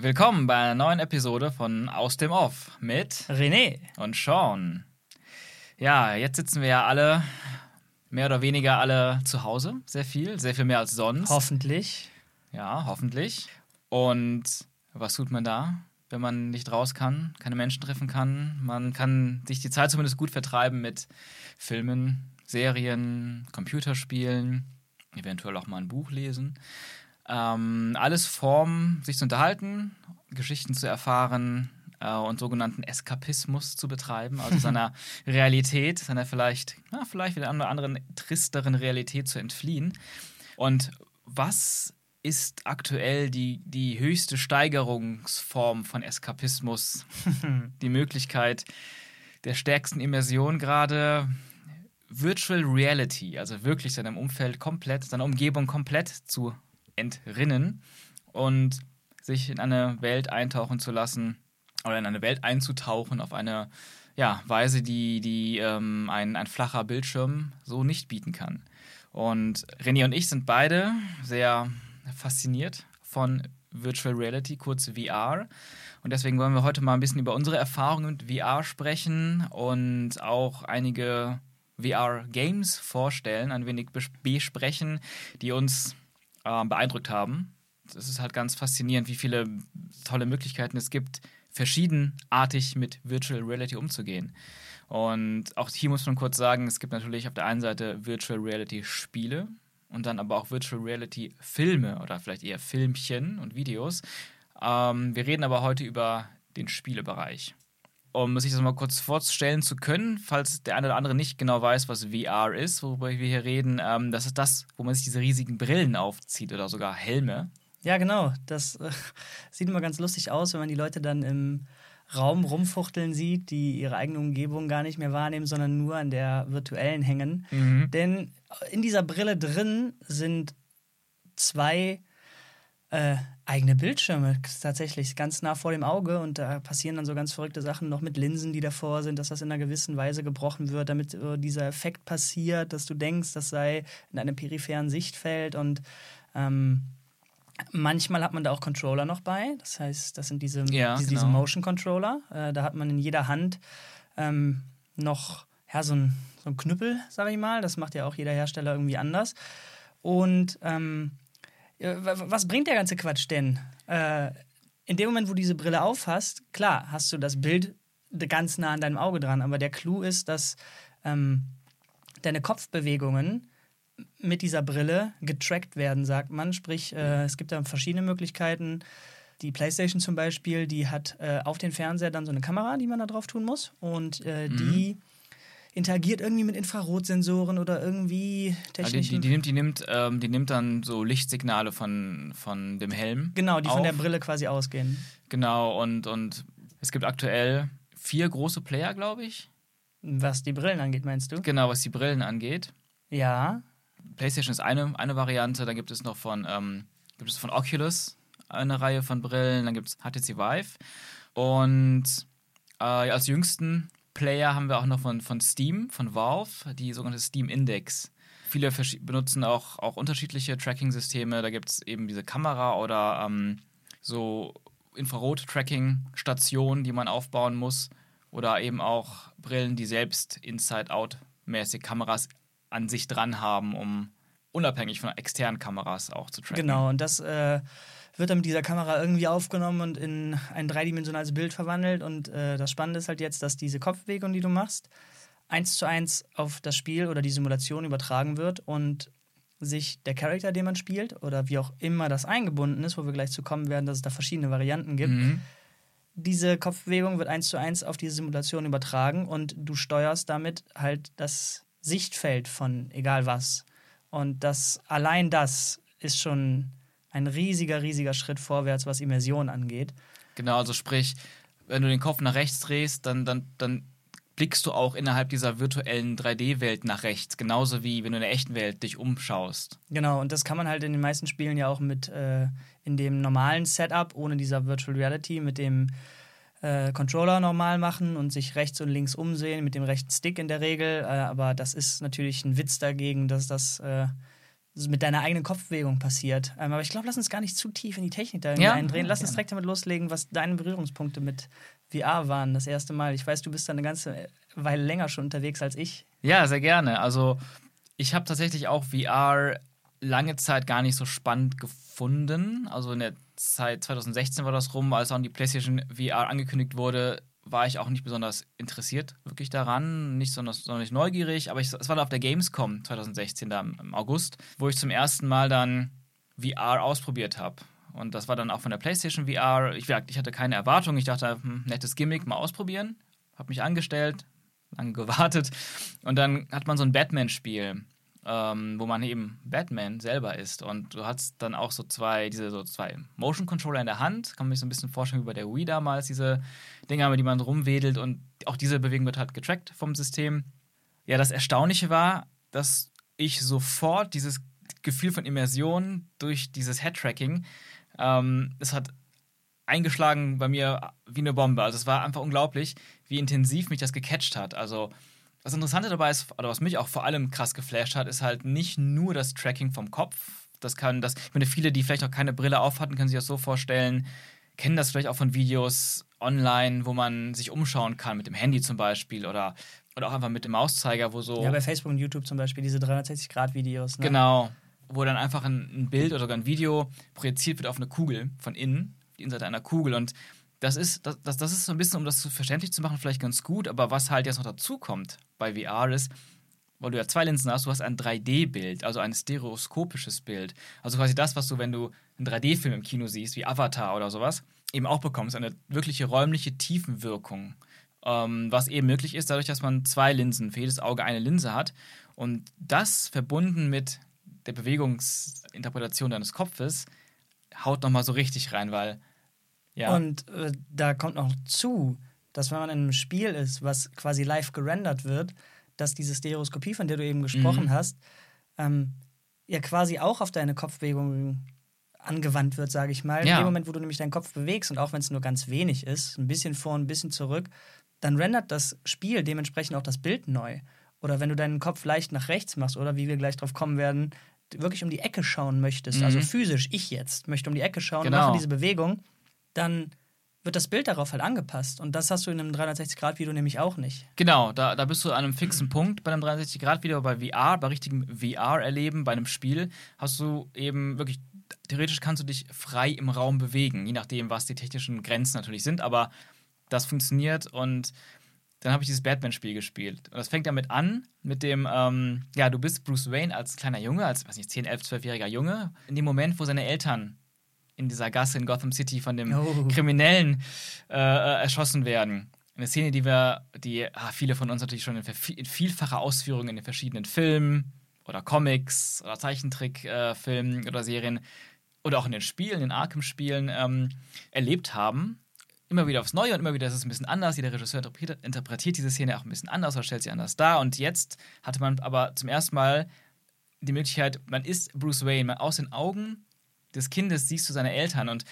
Willkommen bei einer neuen Episode von Aus dem Off mit René und Sean. Ja, jetzt sitzen wir ja alle, mehr oder weniger alle zu Hause. Sehr viel, sehr viel mehr als sonst. Hoffentlich. Ja, hoffentlich. Und was tut man da, wenn man nicht raus kann, keine Menschen treffen kann? Man kann sich die Zeit zumindest gut vertreiben mit Filmen, Serien, Computerspielen, eventuell auch mal ein Buch lesen. Ähm, alles Form, sich zu unterhalten, Geschichten zu erfahren äh, und sogenannten Eskapismus zu betreiben, also seiner Realität, seiner vielleicht, na, vielleicht wieder einer anderen tristeren Realität zu entfliehen. Und was ist aktuell die, die höchste Steigerungsform von Eskapismus? die Möglichkeit der stärksten Immersion gerade Virtual Reality, also wirklich seinem Umfeld komplett, seiner Umgebung komplett zu entrinnen und sich in eine Welt eintauchen zu lassen oder in eine Welt einzutauchen auf eine ja, Weise, die, die ähm, ein, ein flacher Bildschirm so nicht bieten kann. Und René und ich sind beide sehr fasziniert von Virtual Reality, kurz VR. Und deswegen wollen wir heute mal ein bisschen über unsere Erfahrungen mit VR sprechen und auch einige VR-Games vorstellen, ein wenig besprechen, die uns äh, beeindruckt haben. Es ist halt ganz faszinierend, wie viele tolle Möglichkeiten es gibt, verschiedenartig mit Virtual Reality umzugehen. Und auch hier muss man kurz sagen, es gibt natürlich auf der einen Seite Virtual Reality Spiele und dann aber auch Virtual Reality Filme oder vielleicht eher Filmchen und Videos. Ähm, wir reden aber heute über den Spielebereich um sich das mal kurz vorstellen zu können, falls der eine oder andere nicht genau weiß, was VR ist, worüber wir hier reden, ähm, das ist das, wo man sich diese riesigen Brillen aufzieht oder sogar Helme. Ja, genau. Das äh, sieht immer ganz lustig aus, wenn man die Leute dann im Raum rumfuchteln sieht, die ihre eigene Umgebung gar nicht mehr wahrnehmen, sondern nur an der virtuellen hängen. Mhm. Denn in dieser Brille drin sind zwei äh, eigene Bildschirme tatsächlich ganz nah vor dem Auge und da passieren dann so ganz verrückte Sachen noch mit Linsen, die davor sind, dass das in einer gewissen Weise gebrochen wird, damit äh, dieser Effekt passiert, dass du denkst, das sei in einem peripheren Sichtfeld und ähm, Manchmal hat man da auch Controller noch bei. Das heißt, das sind diese, ja, diese, genau. diese Motion Controller. Äh, da hat man in jeder Hand ähm, noch ja, so, ein, so ein Knüppel, sage ich mal. Das macht ja auch jeder Hersteller irgendwie anders. Und ähm, was bringt der ganze Quatsch denn? Äh, in dem Moment, wo du diese Brille aufhast, klar, hast du das Bild ganz nah an deinem Auge dran, aber der Clou ist, dass ähm, deine Kopfbewegungen mit dieser Brille getrackt werden, sagt man. Sprich, äh, es gibt da verschiedene Möglichkeiten. Die PlayStation zum Beispiel, die hat äh, auf den Fernseher dann so eine Kamera, die man da drauf tun muss. Und äh, mhm. die interagiert irgendwie mit Infrarotsensoren oder irgendwie technischen. Ja, die, die, die, nimmt, die, nimmt, ähm, die nimmt dann so Lichtsignale von, von dem Helm. Genau, die auf. von der Brille quasi ausgehen. Genau, und, und es gibt aktuell vier große Player, glaube ich. Was die Brillen angeht, meinst du? Genau, was die Brillen angeht. Ja. PlayStation ist eine, eine Variante, dann gibt es noch von, ähm, gibt es von Oculus eine Reihe von Brillen, dann gibt es HTC Vive. Und äh, als jüngsten Player haben wir auch noch von, von Steam, von Valve, die sogenannte Steam Index. Viele benutzen auch, auch unterschiedliche Tracking-Systeme. Da gibt es eben diese Kamera oder ähm, so Infrarot-Tracking-Stationen, die man aufbauen muss. Oder eben auch Brillen, die selbst Inside-Out-mäßig Kameras an sich dran haben, um unabhängig von externen Kameras auch zu tracken. Genau, und das äh, wird dann mit dieser Kamera irgendwie aufgenommen und in ein dreidimensionales Bild verwandelt. Und äh, das Spannende ist halt jetzt, dass diese Kopfbewegung, die du machst, eins zu eins auf das Spiel oder die Simulation übertragen wird und sich der Charakter, den man spielt, oder wie auch immer das eingebunden ist, wo wir gleich zu kommen werden, dass es da verschiedene Varianten gibt, mhm. diese Kopfbewegung wird eins zu eins auf diese Simulation übertragen und du steuerst damit halt das Sichtfeld von egal was. Und das allein das ist schon ein riesiger, riesiger Schritt vorwärts, was Immersion angeht. Genau, also sprich, wenn du den Kopf nach rechts drehst, dann, dann, dann blickst du auch innerhalb dieser virtuellen 3D-Welt nach rechts, genauso wie wenn du in der echten Welt dich umschaust. Genau, und das kann man halt in den meisten Spielen ja auch mit äh, in dem normalen Setup, ohne dieser Virtual Reality, mit dem äh, Controller normal machen und sich rechts und links umsehen, mit dem rechten Stick in der Regel. Äh, aber das ist natürlich ein Witz dagegen, dass das äh, mit deiner eigenen Kopfbewegung passiert. Ähm, aber ich glaube, lass uns gar nicht zu tief in die Technik da Ja, eindrehen. Lass uns direkt damit loslegen, was deine Berührungspunkte mit VR waren, das erste Mal. Ich weiß, du bist da eine ganze Weile länger schon unterwegs als ich. Ja, sehr gerne. Also ich habe tatsächlich auch VR lange Zeit gar nicht so spannend gefunden. Also in der Zeit 2016 war das rum, als dann die PlayStation VR angekündigt wurde, war ich auch nicht besonders interessiert wirklich daran, nicht besonders, sonderlich neugierig, aber ich, es war da auf der Gamescom 2016, da im August, wo ich zum ersten Mal dann VR ausprobiert habe. Und das war dann auch von der PlayStation VR. Ich, ich hatte keine Erwartung. Ich dachte, hm, nettes Gimmick, mal ausprobieren. Habe mich angestellt, lange gewartet. Und dann hat man so ein Batman-Spiel, ähm, wo man eben Batman selber ist. Und du hast dann auch so zwei, diese so zwei Motion-Controller in der Hand. Kann man sich so ein bisschen vorstellen wie bei der Wii damals, diese Dinger, mit die man rumwedelt. Und auch diese Bewegung wird halt getrackt vom System. Ja, das Erstaunliche war, dass ich sofort dieses Gefühl von Immersion durch dieses Head-Tracking, ähm, es hat eingeschlagen bei mir wie eine Bombe. Also es war einfach unglaublich, wie intensiv mich das gecatcht hat. Also das Interessante dabei ist, oder was mich auch vor allem krass geflasht hat, ist halt nicht nur das Tracking vom Kopf. Das kann, das, ich meine, viele, die vielleicht noch keine Brille auf hatten, können sich das so vorstellen, kennen das vielleicht auch von Videos online, wo man sich umschauen kann, mit dem Handy zum Beispiel oder, oder auch einfach mit dem Mauszeiger, wo so. Ja, bei Facebook und YouTube zum Beispiel, diese 360-Grad-Videos. Ne? Genau, wo dann einfach ein, ein, Bild oder sogar ein Video projiziert wird auf eine Kugel von innen, die Innenseite einer Kugel. Und das ist, das, das, das ist so ein bisschen, um das verständlich zu machen, vielleicht ganz gut, aber was halt jetzt noch dazu kommt bei VR ist, weil du ja zwei Linsen hast, du hast ein 3D-Bild, also ein stereoskopisches Bild. Also quasi das, was du, wenn du einen 3D-Film im Kino siehst, wie Avatar oder sowas, eben auch bekommst, eine wirkliche räumliche Tiefenwirkung. Ähm, was eben möglich ist, dadurch, dass man zwei Linsen, für jedes Auge eine Linse hat. Und das verbunden mit der Bewegungsinterpretation deines Kopfes haut nochmal so richtig rein, weil. Ja. Und äh, da kommt noch zu, dass wenn man in einem Spiel ist, was quasi live gerendert wird, dass diese Stereoskopie, von der du eben gesprochen mhm. hast, ähm, ja quasi auch auf deine Kopfbewegung angewandt wird, sage ich mal. Ja. In dem Moment, wo du nämlich deinen Kopf bewegst und auch wenn es nur ganz wenig ist, ein bisschen vor, ein bisschen zurück, dann rendert das Spiel dementsprechend auch das Bild neu. Oder wenn du deinen Kopf leicht nach rechts machst oder wie wir gleich drauf kommen werden, wirklich um die Ecke schauen möchtest, also mhm. also physisch, ich jetzt möchte um die Ecke schauen, genau. mache diese Bewegung, dann wird das Bild darauf halt angepasst. Und das hast du in einem 360-Grad-Video nämlich auch nicht. Genau, da, da bist du an einem fixen Punkt bei einem 360-Grad-Video, bei VR, bei richtigem VR-Erleben, bei einem Spiel, hast du eben wirklich, theoretisch kannst du dich frei im Raum bewegen, je nachdem, was die technischen Grenzen natürlich sind, aber das funktioniert und dann habe ich dieses Batman-Spiel gespielt. Und das fängt damit an, mit dem, ähm, ja, du bist Bruce Wayne als kleiner Junge, als, weiß nicht, 10, 11, 12-jähriger Junge, in dem Moment, wo seine Eltern in dieser Gasse in Gotham City von dem oh. Kriminellen äh, äh, erschossen werden. Eine Szene, die wir, die ah, viele von uns natürlich schon in, in vielfacher Ausführung in den verschiedenen Filmen oder Comics oder Zeichentrickfilmen äh, oder Serien oder auch in den Spielen, in Arkham-Spielen ähm, erlebt haben immer wieder aufs Neue und immer wieder ist es ein bisschen anders. Jeder Regisseur interpretiert, interpretiert diese Szene auch ein bisschen anders oder stellt sie anders dar. Und jetzt hatte man aber zum ersten Mal die Möglichkeit, man ist Bruce Wayne, man aus den Augen des Kindes siehst du seine Eltern und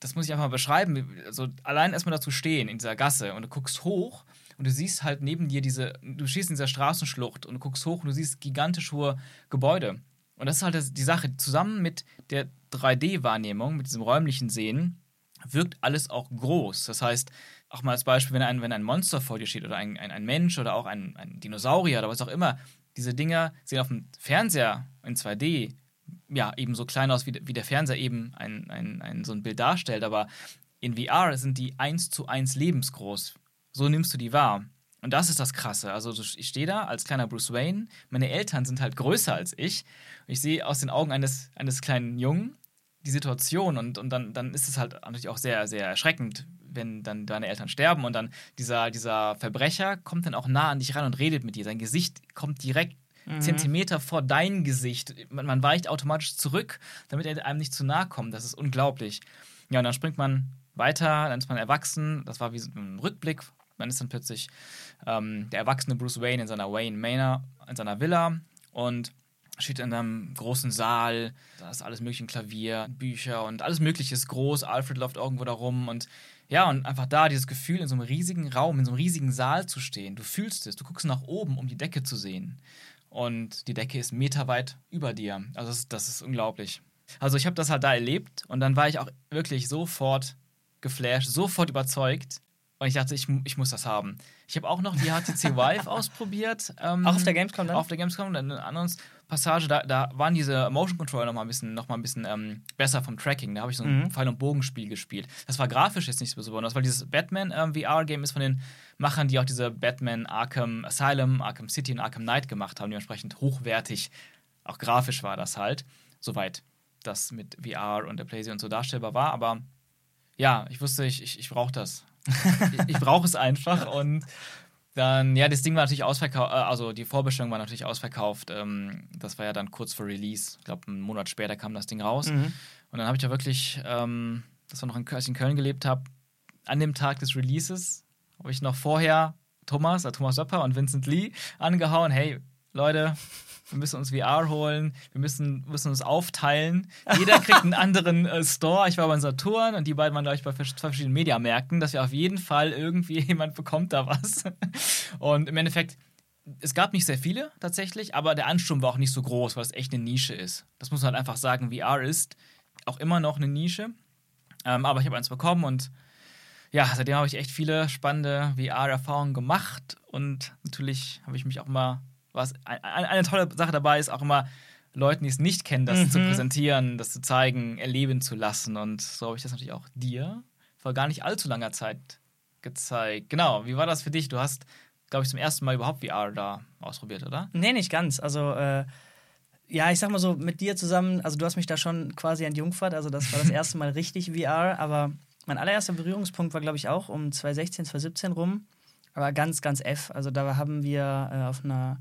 das muss ich einfach mal beschreiben. Also allein erstmal dazu stehen in dieser Gasse und du guckst hoch und du siehst halt neben dir diese, du stehst in dieser Straßenschlucht und du guckst hoch und du siehst gigantisch hohe Gebäude. Und das ist halt die Sache. Zusammen mit der 3D-Wahrnehmung, mit diesem räumlichen Sehen, wirkt alles auch groß. Das heißt, auch mal als Beispiel, wenn ein, wenn ein Monster vor dir steht oder ein, ein, ein Mensch oder auch ein, ein Dinosaurier oder was auch immer, diese Dinger sehen auf dem Fernseher in 2D ja eben so klein aus, wie, wie der Fernseher eben ein, ein, ein, so ein Bild darstellt, aber in VR sind die eins zu eins lebensgroß. So nimmst du die wahr. Und das ist das Krasse. Also ich stehe da als kleiner Bruce Wayne, meine Eltern sind halt größer als ich. Ich sehe aus den Augen eines, eines kleinen Jungen die Situation und, und dann, dann ist es halt natürlich auch sehr, sehr erschreckend, wenn dann deine Eltern sterben und dann dieser, dieser Verbrecher kommt dann auch nah an dich ran und redet mit dir. Sein Gesicht kommt direkt mhm. Zentimeter vor dein Gesicht. Man, man, weicht automatisch zurück, damit er einem nicht zu nahe kommt. Das ist unglaublich. Ja, und dann springt man weiter, dann ist man erwachsen. Das war wie ein Rückblick. Man ist dann plötzlich ähm, der erwachsene Bruce Wayne in seiner Wayne Manor, in seiner Villa und steht in einem großen Saal, da ist alles mögliche, Klavier, Bücher und alles mögliche ist groß, Alfred läuft irgendwo da rum und ja, und einfach da dieses Gefühl, in so einem riesigen Raum, in so einem riesigen Saal zu stehen, du fühlst es, du guckst nach oben, um die Decke zu sehen. Und die Decke ist meterweit über dir. Also das, das ist unglaublich. Also ich habe das halt da erlebt und dann war ich auch wirklich sofort geflasht, sofort überzeugt. Und ich dachte, ich, ich muss das haben. Ich habe auch noch die HTC Vive ausprobiert. Ähm, auch auf der Gamescom dann? Auf der Gamescom. Dann eine andere Passage, da, da waren diese Motion Controller noch mal ein bisschen, noch mal ein bisschen ähm, besser vom Tracking. Da habe ich so ein mhm. Pfeil- und Bogenspiel gespielt. Das war grafisch jetzt nicht so besonders, weil dieses Batman ähm, ist von den Machern, die auch diese Batman Arkham Asylum, Arkham City und Arkham Knight gemacht haben. Dementsprechend hochwertig. Auch grafisch war das halt. Soweit das mit VR und der PlayStation und so darstellbar war. Aber ja, ich wusste, ich, ich, ich brauche das. ich, ich brauche es einfach und dann, ja, das Ding war natürlich ausverkauft, äh, also die Vorbestellung war natürlich ausverkauft. Ähm, das war ja dann kurz vor Release. Ich glaube, einen Monat später kam das Ding raus. Mhm. Und dann habe ich ja wirklich, ähm, das war noch in, als ich in Köln gelebt habe, an dem Tag des Releases, habe ich noch vorher Thomas, äh, Thomas Söpper und Vincent Lee angehauen. Hey, Leute, wir müssen uns VR holen, wir müssen, müssen uns aufteilen. Jeder kriegt einen anderen äh, Store. Ich war bei Saturn und die beiden waren, glaube ich, bei zwei verschiedenen Mediamärkten, dass wir auf jeden Fall irgendwie jemand bekommt da was. Und im Endeffekt, es gab nicht sehr viele tatsächlich, aber der Ansturm war auch nicht so groß, weil es echt eine Nische ist. Das muss man halt einfach sagen. VR ist auch immer noch eine Nische. Ähm, aber ich habe eins bekommen und ja, seitdem habe ich echt viele spannende VR-Erfahrungen gemacht und natürlich habe ich mich auch mal was eine tolle Sache dabei ist, auch immer Leuten, die es nicht kennen, das mhm. zu präsentieren, das zu zeigen, erleben zu lassen. Und so habe ich das natürlich auch dir vor gar nicht allzu langer Zeit gezeigt. Genau, wie war das für dich? Du hast, glaube ich, zum ersten Mal überhaupt VR da ausprobiert, oder? Nee, nicht ganz. Also, äh, ja, ich sag mal so, mit dir zusammen, also du hast mich da schon quasi entjungfert, also das war das erste Mal richtig VR, aber mein allererster Berührungspunkt war, glaube ich, auch um 2016, 2017 rum, aber ganz, ganz F. Also da haben wir äh, auf einer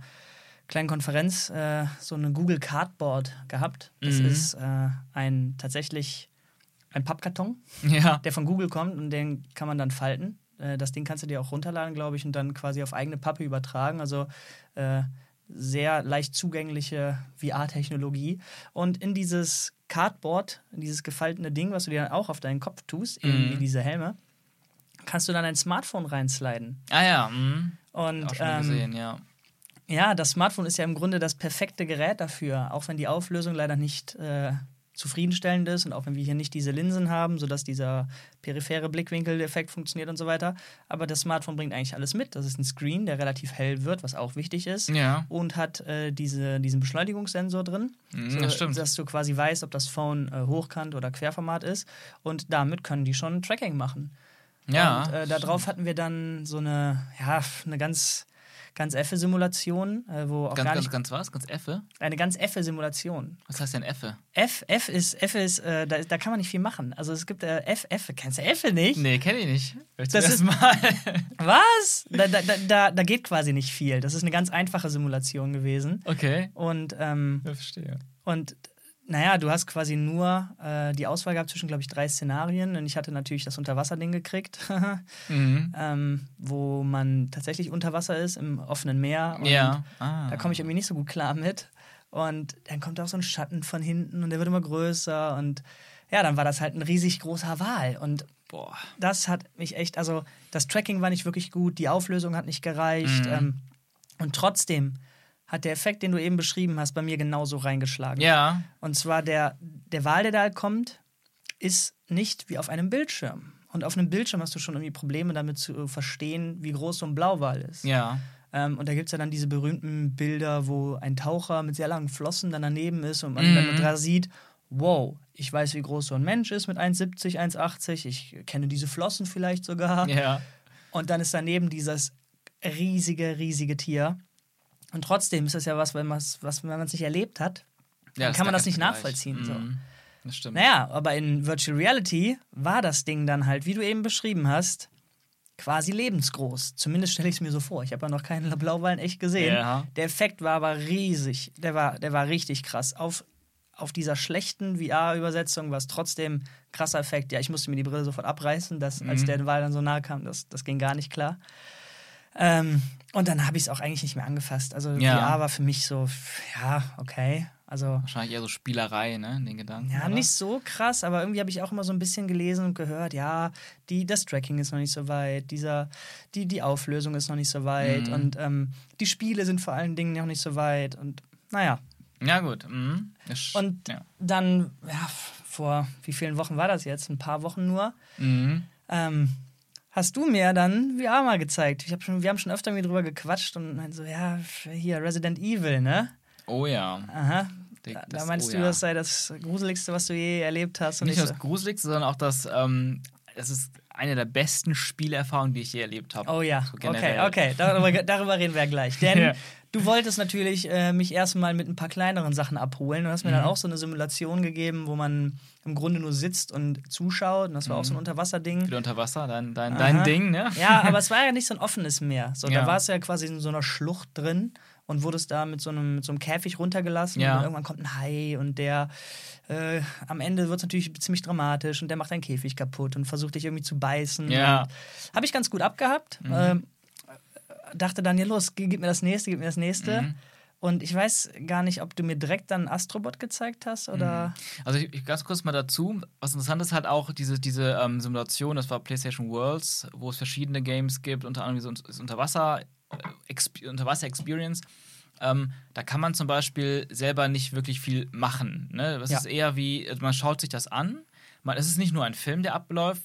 kleinen Konferenz äh, so eine Google Cardboard gehabt. Das mhm. ist äh, ein tatsächlich ein Pappkarton, ja. der von Google kommt und den kann man dann falten. Äh, das Ding kannst du dir auch runterladen, glaube ich, und dann quasi auf eigene Pappe übertragen. Also äh, sehr leicht zugängliche VR-Technologie. Und in dieses Cardboard, in dieses gefaltene Ding, was du dir dann auch auf deinen Kopf tust, mhm. wie diese Helme, kannst du dann ein Smartphone reinsliden. Ah ja, mhm. Und auch schon ähm, gesehen, ja. Ja, das Smartphone ist ja im Grunde das perfekte Gerät dafür, auch wenn die Auflösung leider nicht äh, zufriedenstellend ist und auch wenn wir hier nicht diese Linsen haben, sodass dieser periphere Blickwinkel-Effekt funktioniert und so weiter. Aber das Smartphone bringt eigentlich alles mit. Das ist ein Screen, der relativ hell wird, was auch wichtig ist. Ja. Und hat äh, diese, diesen Beschleunigungssensor drin, mhm, so, das stimmt. dass du quasi weißt, ob das Phone äh, hochkant oder querformat ist. Und damit können die schon Tracking machen. Ja. Und äh, darauf hatten wir dann so eine, ja, eine ganz ganz Effe-Simulation, äh, wo auch ganz, gar nicht, ganz, ganz was? Ganz Effe? Eine ganz Effe-Simulation. Was heißt denn Effe? F, F ist, F ist, äh, da, da kann man nicht viel machen. Also es gibt äh, F, F. Kennst du Effe nicht? Nee, kenne ich nicht. Das ist mal. was? Da, da, da, da geht quasi nicht viel. Das ist eine ganz einfache Simulation gewesen. Okay. Und ähm, ja, verstehe. Und naja, du hast quasi nur äh, die Auswahl gehabt zwischen, glaube ich, drei Szenarien. Und ich hatte natürlich das Unterwasserding gekriegt, mhm. ähm, wo man tatsächlich unter Wasser ist, im offenen Meer. Und ja. Ah. Da komme ich irgendwie nicht so gut klar mit. Und dann kommt auch so ein Schatten von hinten und der wird immer größer. Und ja, dann war das halt ein riesig großer Wal. Und boah, das hat mich echt, also das Tracking war nicht wirklich gut, die Auflösung hat nicht gereicht. Mhm. Ähm, und trotzdem hat der Effekt, den du eben beschrieben hast, bei mir genauso reingeschlagen. Ja. Und zwar der, der Wal, der da kommt, ist nicht wie auf einem Bildschirm. Und auf einem Bildschirm hast du schon irgendwie Probleme damit zu verstehen, wie groß so ein Blauwal ist. Ja. Ähm, und da gibt es ja dann diese berühmten Bilder, wo ein Taucher mit sehr langen Flossen dann daneben ist und man mhm. dann da sieht, wow, ich weiß, wie groß so ein Mensch ist mit 1,70, 1,80, ich kenne diese Flossen vielleicht sogar. Ja. Und dann ist daneben dieses riesige, riesige Tier. Und trotzdem ist es ja was, wenn man es was, nicht erlebt hat, ja, dann kann man das nicht nachvollziehen. Mhm. So. Das stimmt. Naja, aber in Virtual Reality war das Ding dann halt, wie du eben beschrieben hast, quasi lebensgroß. Zumindest stelle ich es mir so vor. Ich habe ja noch keinen Blauwal echt gesehen. Ja. Der Effekt war aber riesig. Der war, der war richtig krass. Auf, auf dieser schlechten VR-Übersetzung war es trotzdem krasser Effekt. Ja, ich musste mir die Brille sofort abreißen, dass, mhm. als der Wal dann so nahe kam, das, das ging gar nicht klar. Ähm, und dann habe ich es auch eigentlich nicht mehr angefasst. Also ja. VR war für mich so, ja, okay. Also, Wahrscheinlich eher so Spielerei, ne, in den Gedanken. ja, oder? nicht so krass, aber irgendwie habe ich auch immer so ein bisschen gelesen und gehört, ja, die, das Tracking ist noch nicht so weit, dieser, die, die Auflösung ist noch nicht so weit Mhm. und ähm, die Spiele sind vor allen Dingen noch nicht so weit und naja. Ja, gut. Mhm. Und ja. dann, ja, vor wie vielen Wochen war das jetzt? Ein paar Wochen nur. Mhm. Ähm, hast du mir dann VR mal gezeigt. Ich hab schon, wir haben schon öfter mit drüber gequatscht und meinte so, ja, hier Resident Evil, ne? Oh ja. Aha. Da, das- da meinst oh du, ja. das sei das Gruseligste, was du je erlebt hast. Und Nicht ich nur so, das Gruseligste, sondern auch das, ähm, es ist eine der besten Spielerfahrungen, die ich je erlebt habe. Oh ja, So okay, okay, darüber, darüber reden wir gleich. Denn Ja. Du wolltest natürlich äh, mich erstmal mit ein paar kleineren Sachen abholen. Du hast mir Mhm. dann auch so eine Simulation gegeben, wo man im Grunde nur sitzt und zuschaut. Und das war auch so ein Unterwasserding. Wieder unter Wasser, dein, dein, dein Ding, ne? Ja, aber es war ja nicht so ein offenes Meer. So, Ja. Da war es ja quasi in so einer Schlucht drin und wurdest da mit so einem, mit so einem Käfig runtergelassen. Ja. Und irgendwann kommt ein Hai und der äh, am Ende wird es natürlich ziemlich dramatisch und der macht deinen Käfig kaputt und versucht dich irgendwie zu beißen. Ja. Habe ich ganz gut abgehabt. Ähm, dachte dann, ja los, gib mir das nächste, gib mir das nächste. Mhm. Und ich weiß gar nicht, ob du mir direkt dann Astrobot gezeigt hast oder. Also ich, ich ganz kurz mal dazu, was interessant ist halt auch diese, diese ähm, Simulation, das war PlayStation Worlds, wo es verschiedene Games gibt, unter anderem so das Unterwasser, äh, Unterwasser Experience. Ähm, da kann man zum Beispiel selber nicht wirklich viel machen. Ne? Das Ja. ist eher wie, also man schaut sich das an. Man, es ist nicht nur ein Film, der abläuft,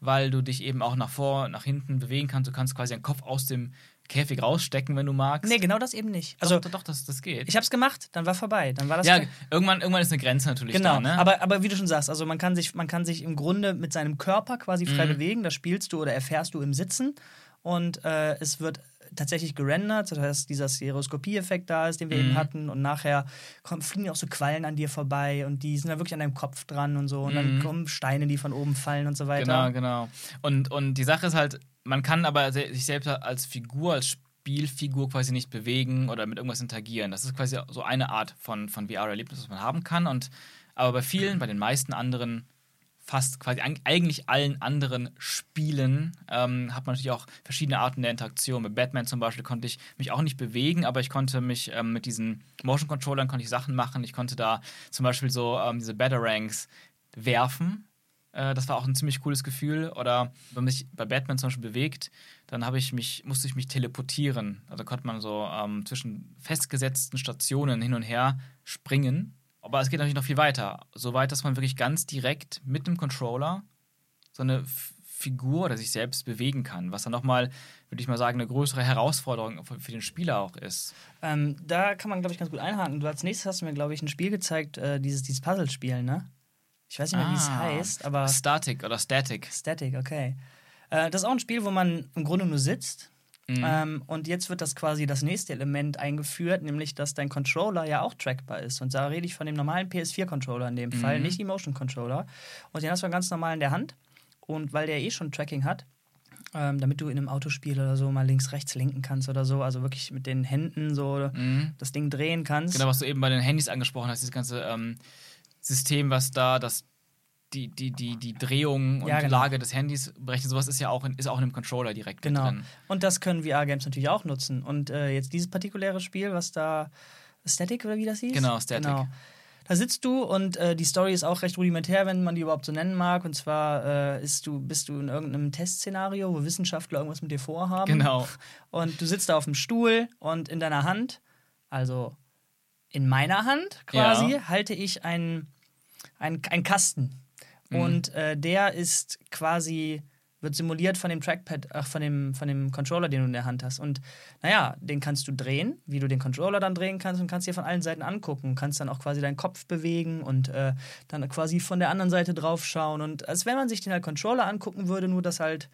weil du dich eben auch nach vor, nach hinten bewegen kannst. Du kannst quasi einen Kopf aus dem Käfig rausstecken, wenn du magst. Nee, genau das eben nicht. Also, doch, doch das, das geht. ich habe es gemacht, dann war vorbei. Dann war das ja, irgendwann, irgendwann ist eine Grenze natürlich Genau, da. Ne? aber, aber wie du schon sagst, also man kann, sich, man kann sich im Grunde mit seinem Körper quasi frei Mhm. bewegen. Das spielst du oder erfährst du im Sitzen. Und äh, es wird tatsächlich gerendert, sodass dieser Stereoskopie-Effekt da ist, den wir Mhm. eben hatten. Und nachher kommen, fliegen auch so Quallen an dir vorbei und die sind dann wirklich an deinem Kopf dran und so. Und dann Mhm. kommen Steine, die von oben fallen und so weiter. Genau, genau. Und, und die Sache ist halt, man kann aber sich selbst als Figur, als Spielfigur quasi nicht bewegen oder mit irgendwas interagieren. Das ist quasi so eine Art von, von VR-Erlebnis, was man haben kann. Und, aber bei vielen, bei den meisten anderen, fast quasi eig- eigentlich allen anderen Spielen, ähm, hat man natürlich auch verschiedene Arten der Interaktion. Bei Batman zum Beispiel konnte ich mich auch nicht bewegen, aber ich konnte mich ähm, mit diesen Motion Controllern konnte ich Sachen machen. Ich konnte da zum Beispiel so ähm, diese Batarangs werfen. Äh, das war auch ein ziemlich cooles Gefühl. Oder wenn man sich bei Batman zum Beispiel bewegt, dann habe ich mich, musste ich mich teleportieren. Also konnte man so ähm, zwischen festgesetzten Stationen hin und her springen. Aber es geht natürlich noch viel weiter. So weit, dass man wirklich ganz direkt mit dem Controller so eine Figur oder sich selbst bewegen kann. Was dann nochmal, würde ich mal sagen, eine größere Herausforderung für für den Spieler auch ist. Ähm, da kann man, glaube ich, ganz gut einhaken. Du als nächstes hast du mir, glaube ich, ein Spiel gezeigt, äh, dieses, dieses Puzzle-Spiel, ne? Ich weiß nicht mehr, wie es Ah, heißt, aber. Static oder Static. Static, okay. Äh, das ist auch ein Spiel, wo man im Grunde nur sitzt. Mhm. Ähm, und jetzt wird das quasi das nächste Element eingeführt, nämlich dass dein Controller ja auch trackbar ist. Und da rede ich von dem normalen PS4-Controller in dem Fall, Mhm. nicht die Motion-Controller. Und den hast du ganz normal in der Hand. Und weil der eh schon Tracking hat, ähm, damit du in einem Autospiel oder so mal links, rechts lenken kannst oder so, also wirklich mit den Händen so Mhm. das Ding drehen kannst. Genau, was du eben bei den Handys angesprochen hast, dieses ganze ähm, System, was da das, die, die, die, die Drehung und Ja, genau. Lage des Handys berechnet, sowas ist ja auch in, ist auch in dem Controller direkt Genau. drin. Und das können VR-Games natürlich auch nutzen. Und äh, jetzt dieses partikuläre Spiel, was da Static oder wie das hieß? Genau, Static. Da sitzt du und äh, die Story ist auch recht rudimentär, wenn man die überhaupt so nennen mag. Und zwar äh, du, bist du in irgendeinem Testszenario, wo Wissenschaftler irgendwas mit dir vorhaben. Genau. Und du sitzt da auf dem Stuhl und in deiner Hand, also in meiner Hand quasi, Ja. halte ich einen ein Kasten. Mhm. Und äh, der ist quasi, wird simuliert von dem Trackpad, ach, von dem, von dem Controller, den du in der Hand hast. Und naja, den kannst du drehen, wie du den Controller dann drehen kannst und kannst dir von allen Seiten angucken. Kannst dann auch quasi deinen Kopf bewegen und äh, dann quasi von der anderen Seite drauf schauen. Und als wenn man sich den halt Controller angucken würde, nur dass halt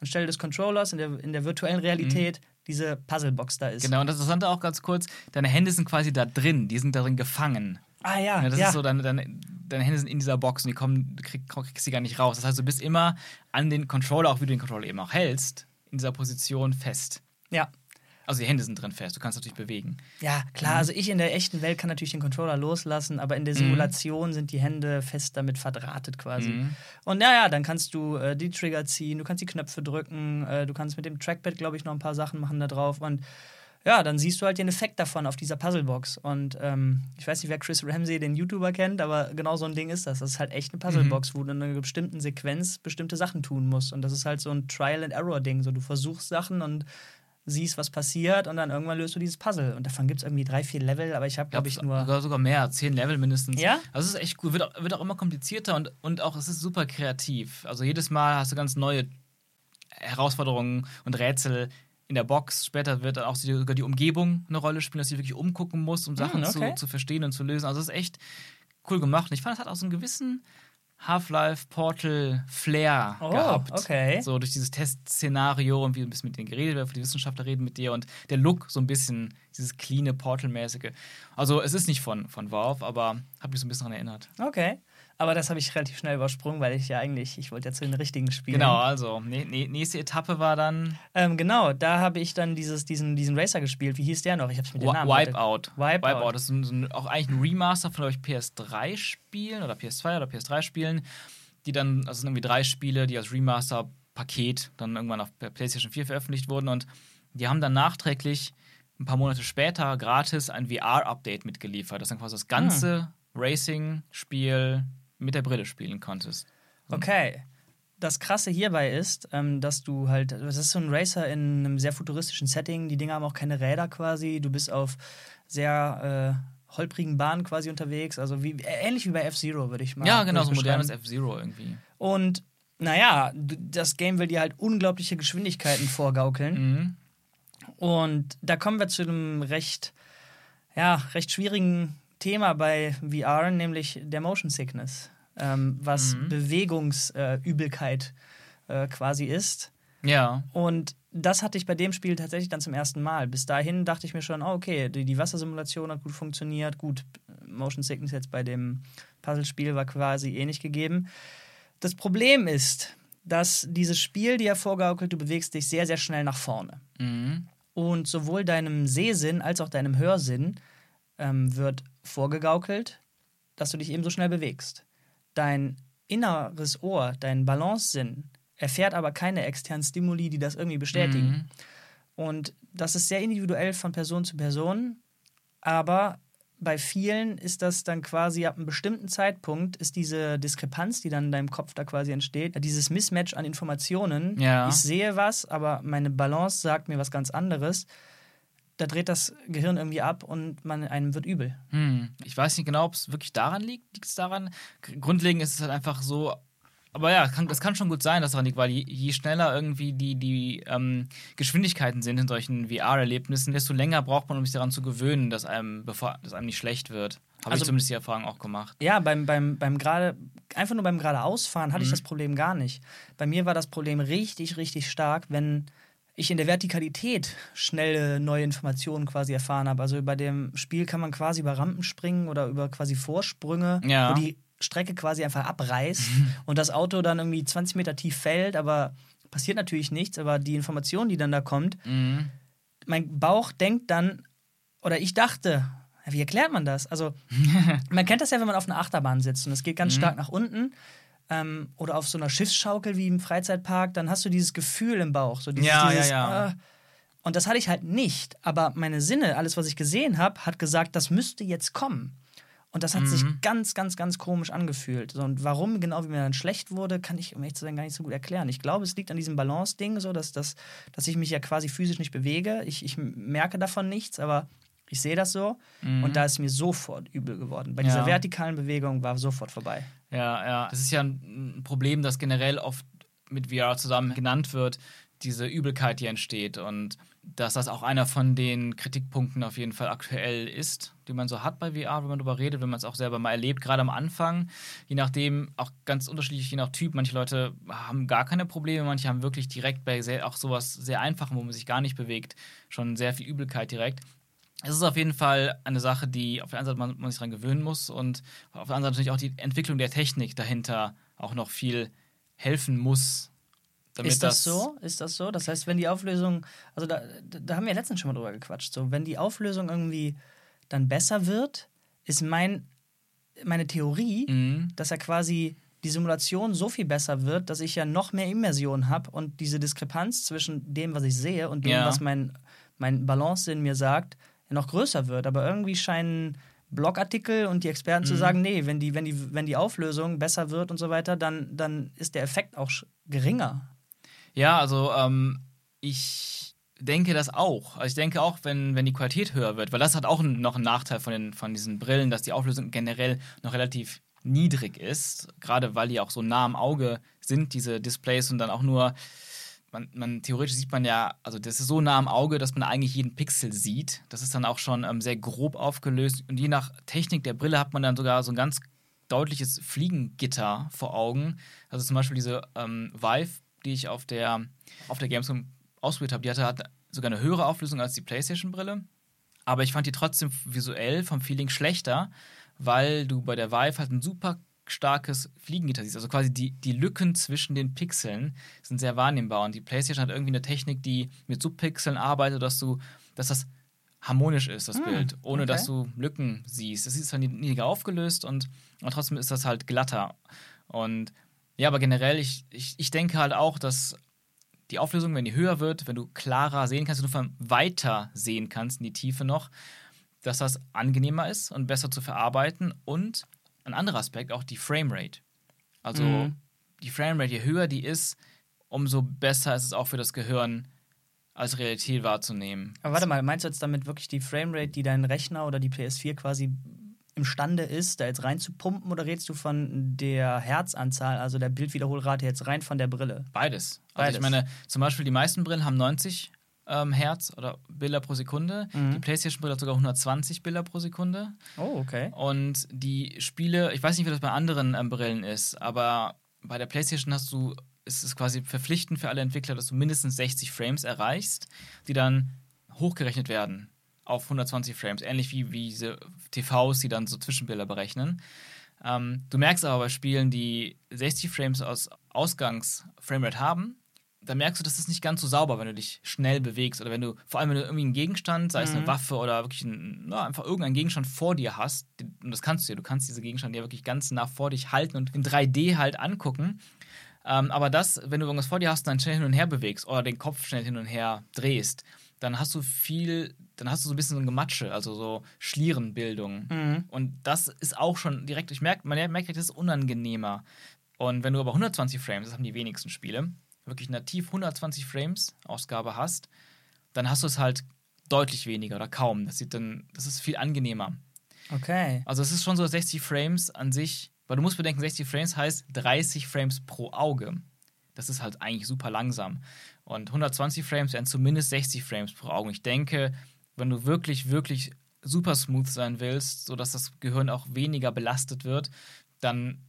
anstelle des Controllers in der, in der virtuellen Realität diese Puzzlebox da ist. Genau, und das Interessante auch ganz kurz, deine Hände sind quasi da drin, die sind darin gefangen. Ah ja, Ja, das ja. ist so, deine, deine, deine Hände sind in dieser Box und die kommen, du krieg, kriegst sie gar nicht raus. Das heißt, du bist immer an den Controller, auch wie du den Controller eben auch hältst, in dieser Position fest. ja. Also die Hände sind drin fest, du kannst natürlich bewegen. Ja, klar, also ich in der echten Welt kann natürlich den Controller loslassen, aber in der Simulation sind die Hände fest damit verdrahtet quasi. Mhm. Und naja, dann kannst du äh, die Trigger ziehen, du kannst die Knöpfe drücken, äh, du kannst mit dem Trackpad, glaube ich, noch ein paar Sachen machen da drauf. Und ja, dann siehst du halt den Effekt davon auf dieser Puzzlebox. Und ähm, ich weiß nicht, wer Chris Ramsey, den YouTuber, kennt, aber genau so ein Ding ist das. Das ist halt echt eine Puzzlebox, mhm. wo du in einer bestimmten Sequenz bestimmte Sachen tun musst. Und das ist halt so ein Trial-and-Error-Ding. So, du versuchst Sachen und siehst, was passiert und dann irgendwann löst du dieses Puzzle. Und davon gibt es irgendwie drei, vier Level, aber ich habe, glaube ich, nur. Sogar, sogar mehr, zehn Level mindestens. Ja? Also es ist echt gut, wird auch, wird auch immer komplizierter und, und auch es ist super kreativ. Also jedes Mal hast du ganz neue Herausforderungen und Rätsel in der Box. Später wird dann auch sogar die Umgebung eine Rolle spielen, dass du wirklich umgucken musst, um Sachen hm, okay. zu, zu verstehen und zu lösen. Also es ist echt cool gemacht. Und ich fand, es hat auch so einen gewissen Half-Life Portal Flair oh, gehabt. Okay. So durch dieses Testszenario und wie ein bisschen mit denen geredet wird, die Wissenschaftler reden mit dir und der Look so ein bisschen, dieses cleane Portal-mäßige. Also es ist nicht von, von Valve, aber habe mich so ein bisschen daran erinnert. Okay. Aber das habe ich relativ schnell übersprungen, weil ich ja eigentlich, ich wollte ja zu den richtigen Spielen. Genau, also ne, ne, nächste Etappe war dann. Ähm, genau, da habe ich dann dieses, diesen, diesen Racer gespielt. Wie hieß der noch? Ich habe es mit dem Namen. Wipeout. Wipeout. Wipeout. Das ist ein, so ein, auch eigentlich ein Remaster von, glaube ich, PS3-Spielen oder PS2 oder PS3-Spielen, die dann, also sind irgendwie drei Spiele, die als Remaster-Paket dann irgendwann auf PlayStation 4 veröffentlicht wurden und die haben dann nachträglich ein paar Monate später gratis ein VR-Update mitgeliefert, das dann quasi das ganze hm. Racing-Spiel mit der Brille spielen konntest. Okay. Das Krasse hierbei ist, ähm, dass du halt, das ist so ein Racer in einem sehr futuristischen Setting. Die Dinger haben auch keine Räder quasi. Du bist auf sehr äh, holprigen Bahnen quasi unterwegs. Also wie, ähnlich wie bei F-Zero, würde ich mal Ja, genau, so ein modernes F-Zero irgendwie. Und naja, das Game will dir halt unglaubliche Geschwindigkeiten vorgaukeln. Mhm. Und da kommen wir zu einem recht, ja, recht schwierigen Thema bei VR, nämlich der Motion Sickness, ähm, was mhm. Bewegungsübelkeit äh, äh, quasi ist. Ja. Und das hatte ich bei dem Spiel tatsächlich dann zum ersten Mal. Bis dahin dachte ich mir schon, oh, okay, die, die Wassersimulation hat gut funktioniert. Gut, Motion Sickness jetzt bei dem Puzzlespiel war quasi ähnlich gegeben. Das Problem ist, dass dieses Spiel dir vorgaukelt, du bewegst dich sehr, sehr schnell nach vorne. Mhm. Und sowohl deinem Sehsinn als auch deinem Hörsinn ähm, wird vorgegaukelt, dass du dich eben so schnell bewegst. Dein inneres Ohr, dein Balancesinn erfährt aber keine externen Stimuli, die das irgendwie bestätigen. Mhm. Und das ist sehr individuell von Person zu Person, aber bei vielen ist das dann quasi ab einem bestimmten Zeitpunkt ist diese Diskrepanz, die dann in deinem Kopf da quasi entsteht, dieses Mismatch an Informationen. Ja. Ich sehe was, aber meine Balance sagt mir was ganz anderes da dreht das Gehirn irgendwie ab und man, einem wird übel. Hm. Ich weiß nicht genau, ob es wirklich daran liegt. Liegt es daran? Grundlegend ist es halt einfach so. Aber ja, kann, das kann schon gut sein, dass daran liegt, weil je, je schneller irgendwie die, die ähm, Geschwindigkeiten sind in solchen VR-Erlebnissen, desto länger braucht man, um sich daran zu gewöhnen, dass einem, bevor, dass einem nicht schlecht wird. Habe also, ich zumindest die Erfahrung auch gemacht. Ja, beim, beim, beim gerade, einfach nur beim geradeausfahren hatte mhm. ich das Problem gar nicht. Bei mir war das Problem richtig, richtig stark, wenn ich in der Vertikalität schnelle neue Informationen quasi erfahren habe. Also bei dem Spiel kann man quasi über Rampen springen oder über quasi Vorsprünge, ja. wo die Strecke quasi einfach abreißt und das Auto dann irgendwie 20 Meter tief fällt, aber passiert natürlich nichts. Aber die Information, die dann da kommt, mhm. mein Bauch denkt dann, oder ich dachte, wie erklärt man das? Also, man kennt das ja, wenn man auf einer Achterbahn sitzt und es geht ganz mhm. stark nach unten ähm, oder auf so einer Schiffsschaukel wie im Freizeitpark, dann hast du dieses Gefühl im Bauch. So dieses, ja, dieses, ja, ja. Äh, und das hatte ich halt nicht. Aber meine Sinne, alles, was ich gesehen habe, hat gesagt, das müsste jetzt kommen. Und das hat mhm. sich ganz, ganz, ganz komisch angefühlt. So, und warum genau wie mir dann schlecht wurde, kann ich, um ehrlich zu sein, gar nicht so gut erklären. Ich glaube, es liegt an diesem Balance-Ding, so, dass, dass, dass ich mich ja quasi physisch nicht bewege. Ich, ich merke davon nichts, aber ich sehe das so. Mhm. Und da ist mir sofort übel geworden. Bei dieser vertikalen Bewegung war sofort vorbei. Ja, ja. Das ist ja ein Problem, das generell oft mit VR zusammen genannt wird, diese Übelkeit, die entsteht. Und dass das auch einer von den Kritikpunkten auf jeden Fall aktuell ist, die man so hat bei VR, wenn man darüber redet, wenn man es auch selber mal erlebt, gerade am Anfang. Je nachdem, auch ganz unterschiedlich, je nach Typ. Manche Leute haben gar keine Probleme, manche haben wirklich direkt bei sehr, auch sowas sehr Einfachem, wo man sich gar nicht bewegt, schon sehr viel Übelkeit direkt es ist auf jeden Fall eine Sache, die auf der einen Seite man, man sich daran gewöhnen muss und auf der anderen Seite natürlich auch die Entwicklung der Technik dahinter auch noch viel helfen muss. ist das, das, so? Ist das so? Das heißt, wenn die Auflösung, also da, da haben wir ja letztens schon mal drüber gequatscht, so wenn die Auflösung irgendwie dann besser wird, ist mein, meine Theorie, mhm. dass er quasi die Simulation so viel besser wird, dass ich ja noch mehr Immersion habe und diese Diskrepanz zwischen dem, was ich sehe und dem, ja. was mein mein Balance-Sinn mir sagt, noch größer wird. Aber irgendwie scheinen Blogartikel und die Experten mhm. zu sagen, nee, wenn die, wenn, die, wenn die Auflösung besser wird und so weiter, dann, dann ist der Effekt auch geringer. Ja, also ähm, ich denke das auch. Also ich denke auch, wenn, wenn die Qualität höher wird, weil das hat auch noch einen Nachteil von, den, von diesen Brillen, dass die Auflösung generell noch relativ niedrig ist, gerade weil die auch so nah am Auge sind, diese Displays und dann auch nur man, man, theoretisch sieht man ja, also das ist so nah am Auge, dass man eigentlich jeden Pixel sieht. Das ist dann auch schon ähm, sehr grob aufgelöst. Und je nach Technik der Brille hat man dann sogar so ein ganz deutliches Fliegengitter vor Augen. Also zum Beispiel diese ähm, Vive, die ich auf der, auf der Gamescom ausprobiert habe, die hatte, hatte sogar eine höhere Auflösung als die PlayStation-Brille. Aber ich fand die trotzdem visuell vom Feeling schlechter, weil du bei der Vive halt einen super starkes Fliegengitter siehst. Also quasi die, die Lücken zwischen den Pixeln sind sehr wahrnehmbar. Und die PlayStation hat irgendwie eine Technik, die mit Subpixeln arbeitet, dass du, dass das harmonisch ist, das hm, Bild, ohne okay. dass du Lücken siehst. Es ist zwar niedriger aufgelöst und, und trotzdem ist das halt glatter. Und ja, aber generell, ich, ich, ich denke halt auch, dass die Auflösung, wenn die höher wird, wenn du klarer sehen kannst, wenn du von weiter sehen kannst in die Tiefe noch, dass das angenehmer ist und besser zu verarbeiten und ein anderer Aspekt, auch die Framerate. Also mhm. die Framerate, je höher die ist, umso besser ist es auch für das Gehirn, als Realität wahrzunehmen. Aber warte mal, meinst du jetzt damit wirklich die Framerate, die dein Rechner oder die PS4 quasi imstande ist, da jetzt reinzupumpen oder redest du von der Herzanzahl, also der Bildwiederholrate jetzt rein von der Brille? Beides. Beides. Also ich meine, zum Beispiel die meisten Brillen haben 90 ähm, Hertz oder Bilder pro Sekunde. Mhm. Die PlayStation-Brille hat sogar 120 Bilder pro Sekunde. Oh, okay. Und die Spiele, ich weiß nicht, wie das bei anderen ähm, Brillen ist, aber bei der PlayStation hast du, ist es quasi verpflichtend für alle Entwickler, dass du mindestens 60 Frames erreichst, die dann hochgerechnet werden auf 120 Frames, ähnlich wie, wie diese TVs, die dann so Zwischenbilder berechnen. Ähm, du merkst aber bei Spielen, die 60 Frames aus Ausgangs-Framerate haben, da merkst du, das ist nicht ganz so sauber, wenn du dich schnell bewegst oder wenn du, vor allem wenn du irgendwie einen Gegenstand, sei es eine mhm. Waffe oder wirklich ein, na, einfach irgendeinen Gegenstand vor dir hast, und das kannst du ja, du kannst diese Gegenstand ja wirklich ganz nah vor dich halten und in 3D halt angucken. Ähm, aber das, wenn du irgendwas vor dir hast und dann schnell hin und her bewegst oder den Kopf schnell hin und her drehst, dann hast du viel, dann hast du so ein bisschen so ein Gematsche, also so Schlierenbildung. Mhm. Und das ist auch schon direkt, ich merke, man merkt, das ist unangenehmer. Und wenn du aber 120 Frames, das haben die wenigsten Spiele, wirklich nativ 120 Frames Ausgabe hast, dann hast du es halt deutlich weniger oder kaum. Das sieht dann, das ist viel angenehmer. Okay. Also es ist schon so 60 Frames an sich, weil du musst bedenken, 60 Frames heißt 30 Frames pro Auge. Das ist halt eigentlich super langsam. Und 120 Frames wären zumindest 60 Frames pro Auge. Ich denke, wenn du wirklich, wirklich super smooth sein willst, sodass das Gehirn auch weniger belastet wird, dann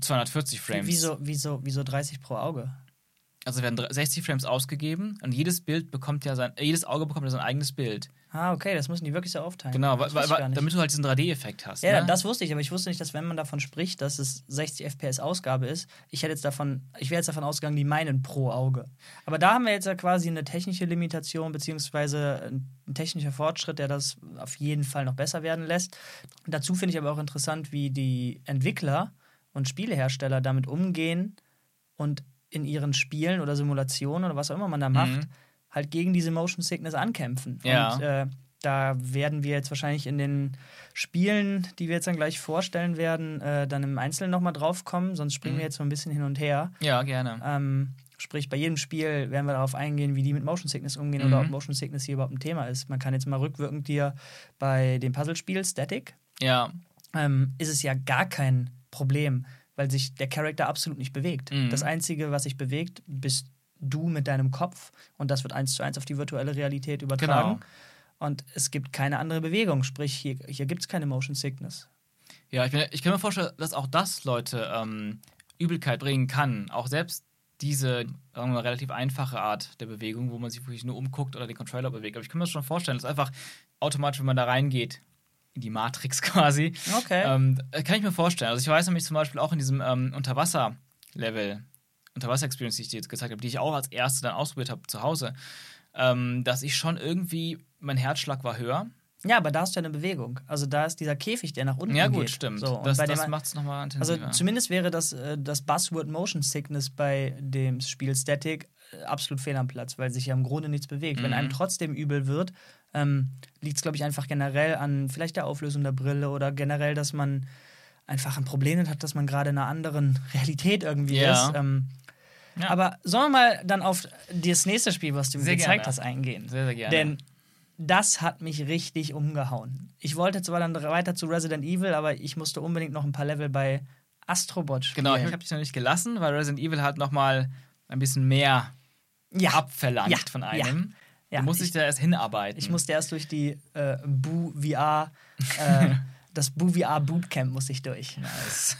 240 Frames. Wieso, wieso, wieso 30 pro Auge? Also werden 60 Frames ausgegeben und jedes Bild bekommt ja sein, äh, jedes Auge bekommt ja sein eigenes Bild. Ah, okay, das müssen die wirklich so aufteilen. Genau, weil, weil, damit du halt diesen 3D-Effekt hast. Ja, ne? das wusste ich, aber ich wusste nicht, dass wenn man davon spricht, dass es 60 FPS Ausgabe ist, ich hätte jetzt davon, ich wäre jetzt davon ausgegangen, die meinen pro Auge. Aber da haben wir jetzt ja quasi eine technische Limitation beziehungsweise ein technischer Fortschritt, der das auf jeden Fall noch besser werden lässt. Dazu finde ich aber auch interessant, wie die Entwickler und Spielehersteller damit umgehen und in ihren Spielen oder Simulationen oder was auch immer man da macht, mhm. halt gegen diese Motion Sickness ankämpfen. Ja. Und äh, da werden wir jetzt wahrscheinlich in den Spielen, die wir jetzt dann gleich vorstellen werden, äh, dann im Einzelnen nochmal drauf kommen, sonst springen mhm. wir jetzt so ein bisschen hin und her. Ja, gerne. Ähm, sprich, bei jedem Spiel werden wir darauf eingehen, wie die mit Motion Sickness umgehen mhm. oder ob Motion Sickness hier überhaupt ein Thema ist. Man kann jetzt mal rückwirkend dir bei dem Puzzlespiel Static, ja. ähm, ist es ja gar kein Problem weil sich der Charakter absolut nicht bewegt. Mhm. Das Einzige, was sich bewegt, bist du mit deinem Kopf und das wird eins zu eins auf die virtuelle Realität übertragen. Genau. Und es gibt keine andere Bewegung, sprich, hier, hier gibt es keine Motion Sickness. Ja, ich, bin, ich kann mir vorstellen, dass auch das Leute ähm, Übelkeit bringen kann. Auch selbst diese sagen wir mal, relativ einfache Art der Bewegung, wo man sich wirklich nur umguckt oder den Controller bewegt. Aber ich kann mir das schon vorstellen, dass einfach automatisch, wenn man da reingeht, in die Matrix quasi. Okay. Ähm, kann ich mir vorstellen. Also ich weiß nämlich zum Beispiel auch in diesem ähm, Unterwasser-Level, Unterwasser-Experience, die ich dir jetzt gezeigt habe, die ich auch als erste dann ausprobiert habe zu Hause, ähm, dass ich schon irgendwie, mein Herzschlag war höher. Ja, aber da hast du ja eine Bewegung. Also da ist dieser Käfig, der nach unten Ja, gut, geht. stimmt. So, und das bei das macht es nochmal Also intensiver. zumindest wäre das, äh, das Buzzword Motion Sickness bei dem Spiel Static äh, absolut fehl am Platz, weil sich ja im Grunde nichts bewegt. Wenn Mhm. einem trotzdem übel wird, ähm, liegt es, glaube ich, einfach generell an vielleicht der Auflösung der Brille oder generell, dass man einfach ein Problem hat, dass man gerade in einer anderen Realität irgendwie Ja. ist. Ähm, Ja. Aber sollen wir mal dann auf das nächste Spiel, was du mir Sehr gezeigt gerne. hast, eingehen? Sehr, sehr gerne. Denn das hat mich richtig umgehauen. Ich wollte zwar dann weiter zu Resident Evil, aber ich musste unbedingt noch ein paar Level bei Astrobot spielen. genau, ich habe dich noch nicht gelassen, weil Resident Evil halt nochmal ein bisschen mehr ja, abverlangt Ja, von einem. Ja, du musst ich- dich da erst hinarbeiten. ich musste erst durch die äh, Boo VR, äh, das Boo VR Bootcamp musste ich durch. Nice.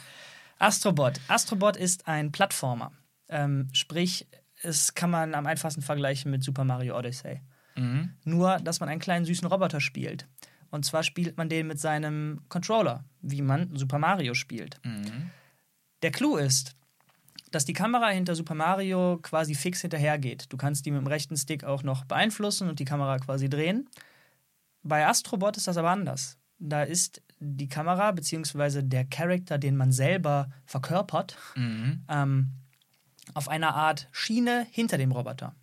Astrobot. Astrobot ist ein Plattformer. Ähm, sprich, es kann man am einfachsten vergleichen mit Super Mario Odyssey. Mhm. Nur, dass man einen kleinen süßen Roboter spielt. Und zwar spielt man den mit seinem Controller, wie man Super Mario spielt. Mhm. Der Clou ist, dass die Kamera hinter Super Mario quasi fix hinterhergeht. Du kannst die mit dem rechten Stick auch noch beeinflussen und die Kamera quasi drehen. Bei Astrobot ist das aber anders. Da ist die Kamera bzw. der Charakter, den man selber verkörpert, Mhm. ähm, auf einer Art Schiene hinter dem Roboter.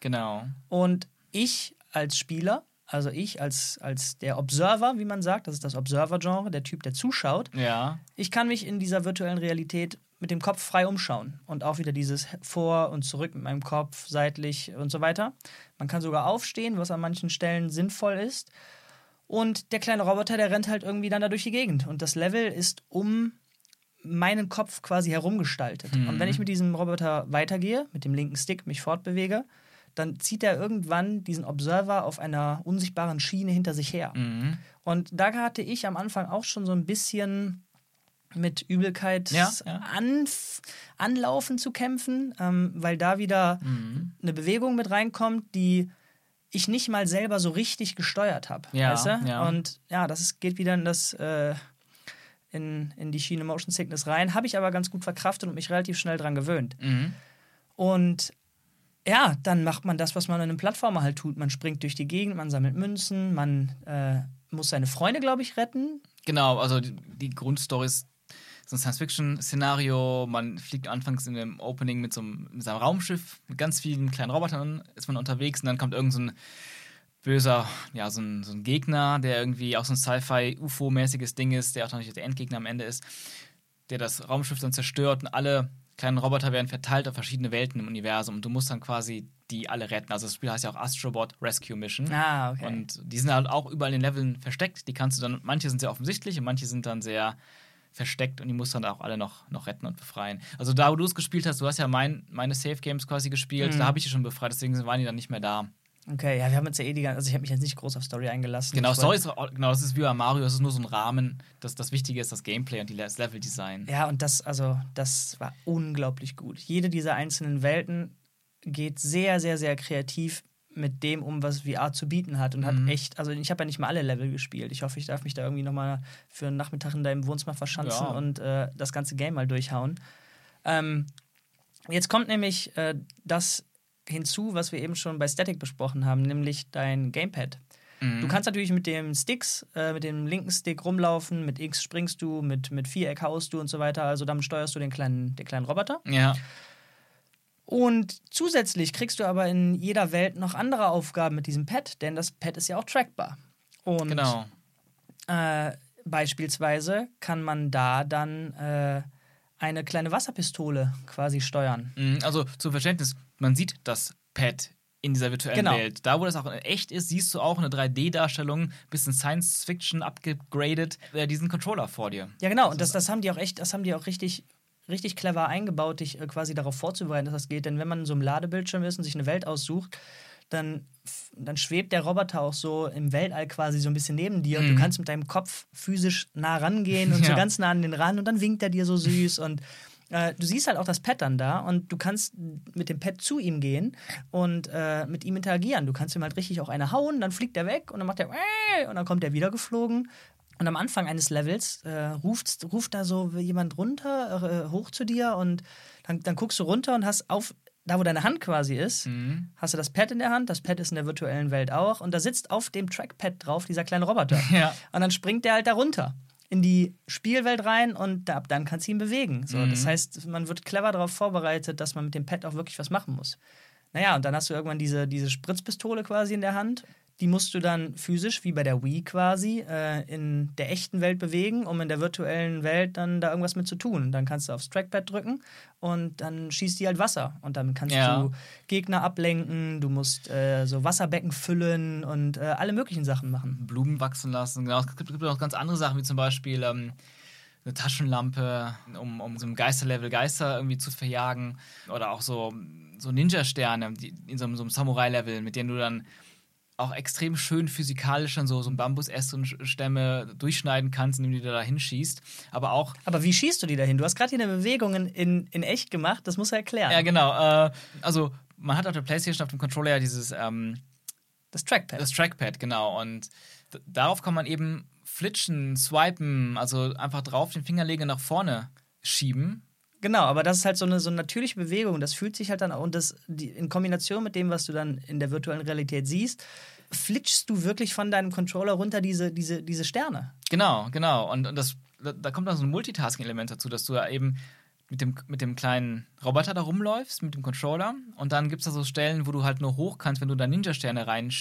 Genau. Und ich als Spieler, also ich als, als der Observer, wie man sagt, das ist das Observer-Genre, der Typ, der zuschaut, Ja. ich kann mich in dieser virtuellen Realität mit dem Kopf frei umschauen und auch wieder dieses vor und zurück mit meinem Kopf, seitlich und so weiter. Man kann sogar aufstehen, was an manchen Stellen sinnvoll ist. Und der kleine Roboter, der rennt halt irgendwie dann da durch die Gegend. Und das Level ist um meinen Kopf quasi herumgestaltet. Und wenn ich mit diesem Roboter weitergehe, mit dem linken Stick mich fortbewege, dann zieht er irgendwann diesen Observer auf einer unsichtbaren Schiene hinter sich her. Mhm. Und da hatte ich am Anfang auch schon so ein bisschen mit Übelkeit Ja, ja. Zu kämpfen, ähm, weil da wieder Mhm. eine Bewegung mit reinkommt, die ich nicht mal selber so richtig gesteuert habe. Ja, weißt du? ja. Und ja, das ist, geht wieder in das äh, in, in die Schiene Motion Sickness rein, habe ich aber ganz gut verkraftet und mich relativ schnell dran gewöhnt. Mhm. Und ja, dann macht man das, was man in einem Plattformer halt tut. Man springt durch die Gegend, man sammelt Münzen, man äh, muss seine Freunde, glaube ich, retten. Genau, also die, die Grundstory ist so ein Science-Fiction-Szenario. Man fliegt anfangs in dem Opening mit so einem, mit seinem Raumschiff, mit ganz vielen kleinen Robotern ist man unterwegs und dann kommt irgend so ein böser, ja, so ein, so ein Gegner, der irgendwie auch so ein Sci-Fi-UFO-mäßiges Ding ist, der auch natürlich der Endgegner am Ende ist, der das Raumschiff dann zerstört und alle kleinen Roboter werden verteilt auf verschiedene Welten im Universum und du musst dann quasi die alle retten. Also das Spiel heißt ja auch Astrobot Rescue Mission. Ah, okay. Und die sind halt auch überall in den Leveln versteckt. Die kannst du dann, manche sind sehr offensichtlich und manche sind dann sehr versteckt und die musst du dann auch alle noch, noch retten und befreien. Also da, wo du es gespielt hast, du hast ja mein, meine Safe Games quasi gespielt, Mhm. da habe ich die schon befreit, deswegen waren die dann nicht mehr da. okay, ja, wir haben uns ja eh die ganze, also ich habe mich jetzt nicht groß auf Story eingelassen. Genau, Story ist, genau, das ist wie bei Mario, das ist nur so ein Rahmen. Das, das Wichtige ist das Gameplay und die, das Leveldesign. Ja, und das, also, das war unglaublich gut. Jede dieser einzelnen Welten geht sehr, sehr, sehr kreativ mit dem um, was VR zu bieten hat. Und Mhm. hat echt, also ich habe ja nicht mal alle Level gespielt. Ich hoffe, ich darf mich da irgendwie nochmal für einen Nachmittag in deinem Wohnzimmer verschanzen Ja. und äh, das ganze Game mal durchhauen. Ähm, jetzt kommt nämlich äh, das hinzu, was wir eben schon bei Static besprochen haben, nämlich dein Gamepad. Mhm. Du kannst natürlich mit dem Sticks, äh, mit dem linken Stick rumlaufen, mit X springst du, mit, mit Viereck haust du und so weiter. Also damit steuerst du den kleinen, den kleinen Roboter. Ja, Und zusätzlich kriegst du aber in jeder Welt noch andere Aufgaben mit diesem Pad, denn das Pad ist ja auch trackbar. Und genau. äh, beispielsweise kann man da dann äh, eine kleine Wasserpistole quasi steuern. Mhm, Also zum Verständnis, man sieht das Pad in dieser virtuellen Genau. Welt. Da, wo das auch echt ist, siehst du auch eine 3D-Darstellung, bisschen Science-Fiction abgegradet, äh, diesen Controller vor dir. Ja, genau. Und das, das haben die auch echt, das haben die auch richtig, richtig clever eingebaut, dich äh, quasi darauf vorzubereiten, dass das geht. Denn wenn man in so einem Ladebildschirm ist und sich eine Welt aussucht, dann, dann schwebt der Roboter auch so im Weltall quasi so ein bisschen neben dir und du Mhm. kannst mit deinem Kopf physisch nah rangehen und so Ja. ganz nah an den Rand und dann winkt er dir so süß und äh, du siehst halt auch das Pad dann da und du kannst mit dem Pad zu ihm gehen und äh, mit ihm interagieren. Du kannst ihm halt richtig auch eine hauen, dann fliegt er weg und dann macht er und dann kommt er wieder geflogen. Und am Anfang eines Levels äh, ruft, ruft da so jemand runter, äh, hoch zu dir und dann, dann guckst du runter und hast auf da wo deine Hand quasi ist, mhm. hast du das Pad in der Hand, das Pad ist in der virtuellen Welt auch und da sitzt auf dem Trackpad drauf dieser kleine Roboter. Ja. Und dann springt der halt da runter in die Spielwelt rein und ab dann kannst du ihn bewegen. So, mhm. Das heißt, man wird clever darauf vorbereitet, dass man mit dem Pad auch wirklich was machen muss. Naja, und dann hast du irgendwann diese, diese Spritzpistole quasi in der Hand die musst du dann physisch, wie bei der Wii quasi, äh, in der echten Welt bewegen, um in der virtuellen Welt dann da irgendwas mit zu tun. Dann kannst du aufs Trackpad drücken und dann schießt die halt Wasser. Und damit kannst ja. du Gegner ablenken, du musst äh, so Wasserbecken füllen und äh, alle möglichen Sachen machen. Blumen wachsen lassen. Genau. Es gibt, gibt auch ganz andere Sachen, wie zum Beispiel. Ähm eine Taschenlampe, um, um so einem Geisterlevel Geister irgendwie zu verjagen. Oder auch so, so Ninja-Sterne in so so einem Samurai-Level, mit denen du dann auch extrem schön physikalisch dann so, so Bambusäste und Stämme durchschneiden kannst, indem du die da hinschießt. Aber auch. Aber wie schießt du die dahin? Du hast gerade hier eine Bewegung in, in echt gemacht, das muss er erklären. Ja, genau. Äh, also, man hat auf der Playstation, auf dem Controller ja dieses. Ähm, das Trackpad. Das Trackpad, genau. Und darauf kann man eben flitschen, swipen, also einfach drauf den Fingerleger nach vorne schieben Genau, aber das ist halt so eine, so eine natürliche Bewegung. Das fühlt sich halt dann auch, und das die, in Kombination mit dem, was du dann in der virtuellen Realität siehst, flitschst du wirklich von deinem Controller runter diese, diese, diese Sterne. Genau, genau. Und, und das, da kommt dann so ein Multitasking-Element dazu, dass du da eben mit dem, mit dem kleinen Roboter da rumläufst, mit dem Controller. Und dann gibt es da so Stellen, wo du halt nur hoch kannst, wenn du da Ninja-Sterne rein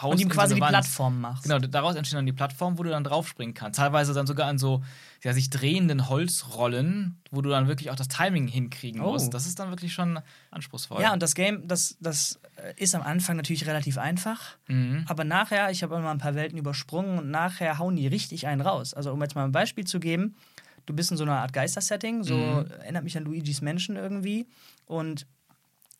haust. Und ihm quasi so die Plattform machst. Genau, daraus entstehen dann die Plattformen, wo du dann draufspringen kannst. Teilweise dann sogar an so ja, sich drehenden Holzrollen, wo du dann wirklich auch das Timing hinkriegen oh. musst. Das ist dann wirklich schon anspruchsvoll. Ja, und das Game, das, das ist am Anfang natürlich relativ einfach. Mhm. Aber nachher, ich habe immer ein paar Welten übersprungen und nachher hauen die richtig einen raus. Also, um jetzt mal ein Beispiel zu geben. Du bist in so einer Art Geister-Setting, so mhm. erinnert mich an Luigi's Menschen irgendwie. Und äh,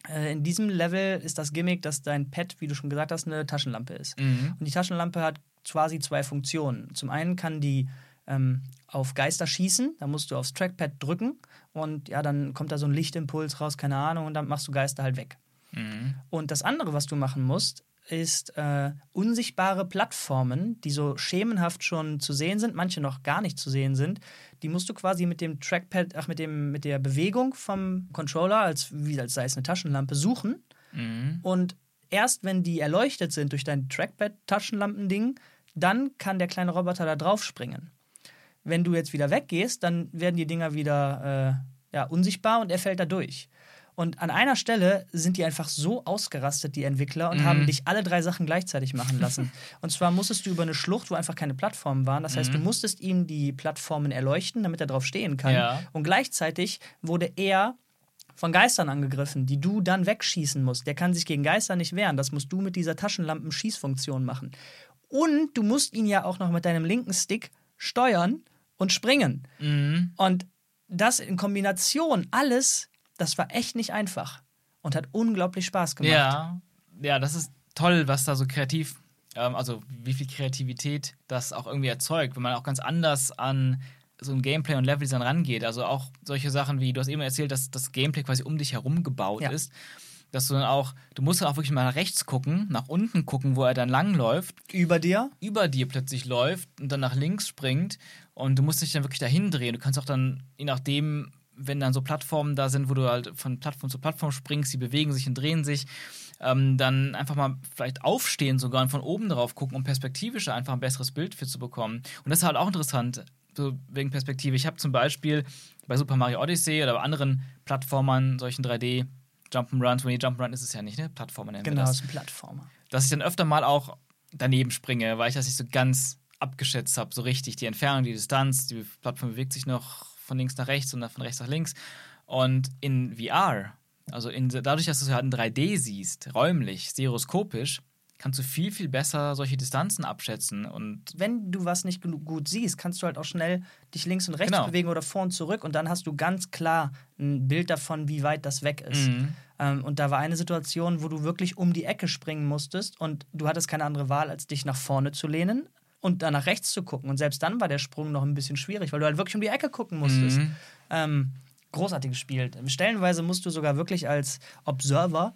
in diesem Level ist das Gimmick, dass dein Pad, wie du schon gesagt hast, eine Taschenlampe ist. Mhm. Und die Taschenlampe hat quasi zwei Funktionen. Zum einen kann die ähm, auf Geister schießen, da musst du aufs Trackpad drücken und ja, dann kommt da so ein Lichtimpuls raus, keine Ahnung, und dann machst du Geister halt weg. Mhm. Und das andere, was du machen musst, ist äh, unsichtbare Plattformen, die so schemenhaft schon zu sehen sind, manche noch gar nicht zu sehen sind. Die musst du quasi mit dem Trackpad, ach, mit, dem, mit der Bewegung vom Controller, als, wie als sei es eine Taschenlampe, suchen. Mhm. Und erst wenn die erleuchtet sind durch dein Trackpad-Taschenlampending, dann kann der kleine Roboter da drauf springen. Wenn du jetzt wieder weggehst, dann werden die Dinger wieder äh, ja, unsichtbar und er fällt da durch. Und an einer Stelle sind die einfach so ausgerastet, die Entwickler, und mhm. haben dich alle drei Sachen gleichzeitig machen lassen. und zwar musstest du über eine Schlucht, wo einfach keine Plattformen waren. Das heißt, mhm. du musstest ihm die Plattformen erleuchten, damit er drauf stehen kann. Ja. Und gleichzeitig wurde er von Geistern angegriffen, die du dann wegschießen musst. Der kann sich gegen Geister nicht wehren. Das musst du mit dieser Taschenlampen-Schießfunktion machen. Und du musst ihn ja auch noch mit deinem linken Stick steuern und springen. Mhm. Und das in Kombination alles das war echt nicht einfach und hat unglaublich Spaß gemacht. Ja, ja, das ist toll, was da so kreativ, ähm, also wie viel Kreativität das auch irgendwie erzeugt, wenn man auch ganz anders an so ein Gameplay und Leveldesign rangeht. Also auch solche Sachen wie, du hast eben erzählt, dass das Gameplay quasi um dich herum gebaut ja. ist. Dass du dann auch, du musst dann auch wirklich mal nach rechts gucken, nach unten gucken, wo er dann langläuft. Über dir? Über dir plötzlich läuft und dann nach links springt. Und du musst dich dann wirklich dahin drehen. Du kannst auch dann, je nachdem, wenn dann so Plattformen da sind, wo du halt von Plattform zu Plattform springst, die bewegen sich und drehen sich, ähm, dann einfach mal vielleicht aufstehen sogar und von oben drauf gucken, um perspektivisch einfach ein besseres Bild für zu bekommen. Und das ist halt auch interessant, so wegen Perspektive. Ich habe zum Beispiel bei Super Mario Odyssey oder bei anderen Plattformern, solchen 3D Jump'n'Runs, wenn die Jump'n'Run ist es ja nicht, ne? Plattformer nennen Genau, es ist ein Plattformer. Dass ich dann öfter mal auch daneben springe, weil ich das nicht so ganz abgeschätzt habe, so richtig. Die Entfernung, die Distanz, die Plattform bewegt sich noch von links nach rechts und dann von rechts nach links. Und in VR, also in, dadurch, dass du es halt in 3D siehst, räumlich, stereoskopisch, kannst du viel, viel besser solche Distanzen abschätzen. Und wenn du was nicht gut siehst, kannst du halt auch schnell dich links und rechts genau. bewegen oder vor und zurück und dann hast du ganz klar ein Bild davon, wie weit das weg ist. Mhm. Ähm, und da war eine Situation, wo du wirklich um die Ecke springen musstest und du hattest keine andere Wahl, als dich nach vorne zu lehnen und dann nach rechts zu gucken. Und selbst dann war der Sprung noch ein bisschen schwierig, weil du halt wirklich um die Ecke gucken musstest. Mhm. Ähm, großartig gespielt. Stellenweise musst du sogar wirklich als Observer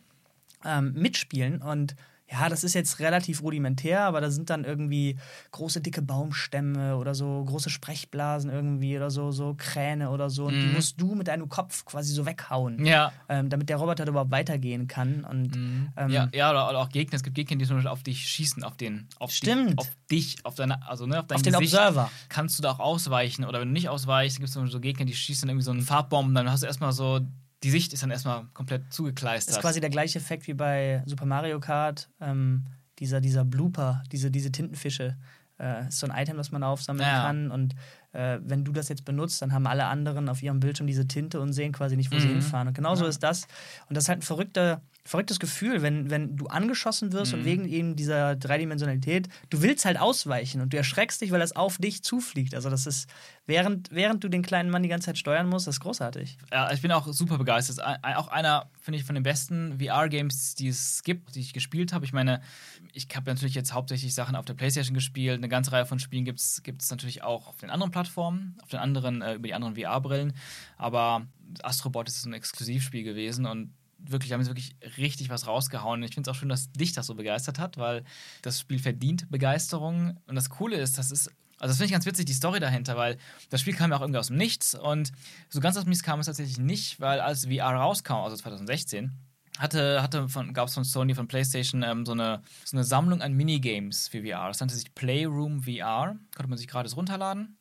ähm, mitspielen und ja, das ist jetzt relativ rudimentär, aber da sind dann irgendwie große, dicke Baumstämme oder so große Sprechblasen irgendwie oder so, so Kräne oder so. Und mhm. die musst du mit deinem Kopf quasi so weghauen, ja. ähm, damit der Roboter überhaupt weitergehen kann. Und, mhm. ähm, ja, ja oder, oder, auch Gegner. Es gibt Gegner, die zum Beispiel auf dich schießen, auf den, auf Stimmt. Dich, auf dich, auf deine, also ne, auf dein auf Gesicht. den Observer. Kannst du da auch ausweichen oder wenn du nicht ausweichst, gibt es so Gegner, die schießen irgendwie so einen Farbbomben, dann hast du erstmal so die Sicht ist dann erstmal komplett zugekleistert. Das ist quasi der gleiche Effekt wie bei Super Mario Kart. Ähm, dieser, dieser Blooper, diese, diese Tintenfische, äh, ist so ein Item, das man aufsammeln ja. kann. Und äh, wenn du das jetzt benutzt, dann haben alle anderen auf ihrem Bildschirm diese Tinte und sehen quasi nicht, wo mhm. sie hinfahren. Und genauso ja. ist das. Und das ist halt ein verrückter, verrücktes Gefühl, wenn, wenn du angeschossen wirst mhm. und wegen eben dieser Dreidimensionalität, du willst halt ausweichen und du erschreckst dich, weil das auf dich zufliegt. Also das ist, während, während du den kleinen Mann die ganze Zeit steuern musst, das ist großartig. Ja, ich bin auch super begeistert. Auch einer, finde ich, von den besten VR-Games, die es gibt, die ich gespielt habe. Ich meine, ich habe natürlich jetzt hauptsächlich Sachen auf der Playstation gespielt. Eine ganze Reihe von Spielen gibt es natürlich auch auf den anderen Plattformen, auf den anderen, äh, über die anderen VR-Brillen. Aber Astrobot ist ein Exklusivspiel gewesen und wirklich, haben sie wirklich richtig was rausgehauen. Ich finde es auch schön, dass dich das so begeistert hat, weil das Spiel verdient Begeisterung. Und das Coole ist, das ist also das finde ich ganz witzig, die Story dahinter, weil das Spiel kam ja auch irgendwie aus dem Nichts und so ganz aus dem Nichts kam es tatsächlich nicht, weil als VR rauskam, also 2016, hatte, hatte gab es von Sony, von PlayStation ähm, so, eine, so eine Sammlung an Minigames für VR. Das nannte sich Playroom VR, konnte man sich gratis runterladen.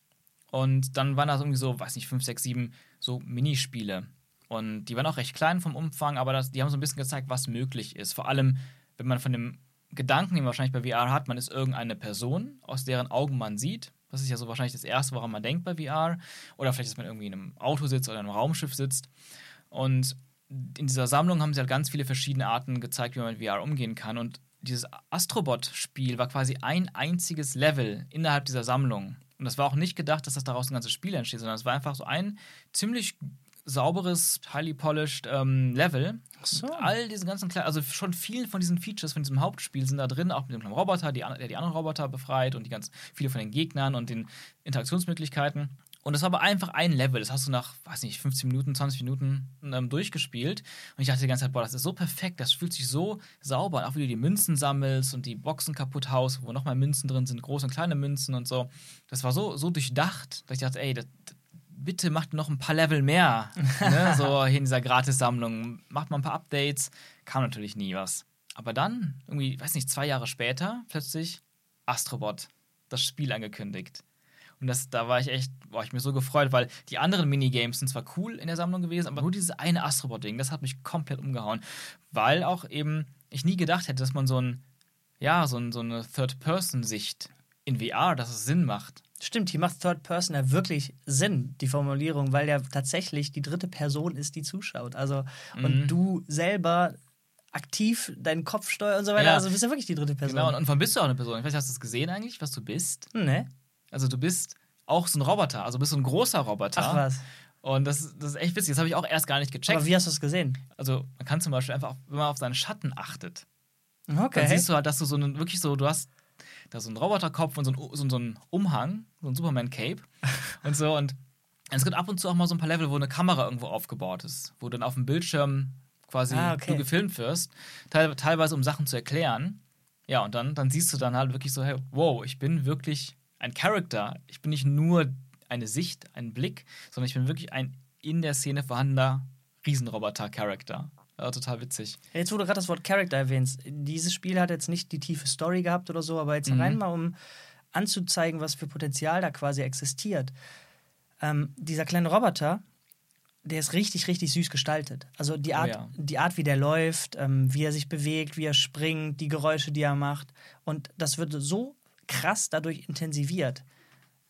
Und dann waren da irgendwie so, weiß nicht, 5, 6, 7 so Minispiele. Und die waren auch recht klein vom Umfang, aber das, die haben so ein bisschen gezeigt, was möglich ist. Vor allem, wenn man von dem Gedanken, den man wahrscheinlich bei VR hat, man ist irgendeine Person, aus deren Augen man sieht. Das ist ja so wahrscheinlich das Erste, woran man denkt bei VR. Oder vielleicht, dass man irgendwie in einem Auto sitzt oder in einem Raumschiff sitzt. Und in dieser Sammlung haben sie halt ganz viele verschiedene Arten gezeigt, wie man mit VR umgehen kann. Und dieses Astrobot-Spiel war quasi ein einziges Level innerhalb dieser Sammlung. Und das war auch nicht gedacht, dass das daraus ein ganzes Spiel entsteht, sondern es war einfach so ein ziemlich sauberes, highly polished ähm, Level. Ach so. All diese ganzen kleinen, also schon viel von diesen Features von diesem Hauptspiel sind da drin, auch mit dem kleinen Roboter, die, der die anderen Roboter befreit und die ganz viele von den Gegnern und den Interaktionsmöglichkeiten. Und das war aber einfach ein Level. Das hast du nach, weiß nicht, 15 Minuten, 20 Minuten ähm, durchgespielt. Und ich dachte die ganze Zeit, boah, das ist so perfekt, das fühlt sich so sauber an. Auch wie du die Münzen sammelst und die Boxen kaputt haust, wo nochmal Münzen drin sind, große und kleine Münzen und so. Das war so, so durchdacht, dass ich dachte, ey, das, bitte macht noch ein paar Level mehr. ne? So in dieser Gratis-Sammlung. Macht mal ein paar Updates. Kam natürlich nie was. Aber dann, irgendwie, weiß nicht, zwei Jahre später, plötzlich Astrobot, das Spiel angekündigt. Und das, da war ich echt, war ich mir so gefreut, weil die anderen Minigames sind zwar cool in der Sammlung gewesen, aber nur dieses eine Astrobot-Ding, das hat mich komplett umgehauen. Weil auch eben ich nie gedacht hätte, dass man so ein, ja, so, ein, so eine Third-Person-Sicht in VR, dass es Sinn macht. Stimmt, hier macht Third Person ja wirklich Sinn, die Formulierung, weil der tatsächlich die dritte Person ist, die zuschaut. Also, mhm. und du selber aktiv deinen Kopf steuerst und so weiter. Ja. Also bist du wirklich die dritte Person. Genau, und, und wann bist du auch eine Person? Ich weiß, hast du das gesehen eigentlich, was du bist? Ne. Also du bist auch so ein Roboter, also bist du ein großer Roboter. Ach was. Und das, das ist echt witzig, das habe ich auch erst gar nicht gecheckt. Aber wie hast du es gesehen? Also man kann zum Beispiel einfach, wenn man auf seinen Schatten achtet, okay. dann siehst du halt, dass du so einen, wirklich so, du hast da so einen Roboterkopf und so einen, so, so einen Umhang, so ein Superman-Cape und so. Und es gibt ab und zu auch mal so ein paar Level, wo eine Kamera irgendwo aufgebaut ist, wo dann auf dem Bildschirm quasi ah, okay. du gefilmt wirst, teil, teilweise um Sachen zu erklären. Ja, und dann, dann siehst du dann halt wirklich so, hey, wow, ich bin wirklich ein Charakter. Ich bin nicht nur eine Sicht, ein Blick, sondern ich bin wirklich ein in der Szene vorhandener Riesenroboter-Charakter. Ja, total witzig. Jetzt, wo du gerade das Wort Character erwähnst, dieses Spiel hat jetzt nicht die tiefe Story gehabt oder so, aber jetzt mhm. rein mal, um anzuzeigen, was für Potenzial da quasi existiert. Ähm, dieser kleine Roboter, der ist richtig, richtig süß gestaltet. Also die oh Art, oh ja. die Art wie der läuft, ähm, wie er sich bewegt, wie er springt, die Geräusche, die er macht. Und das wird so krass dadurch intensiviert,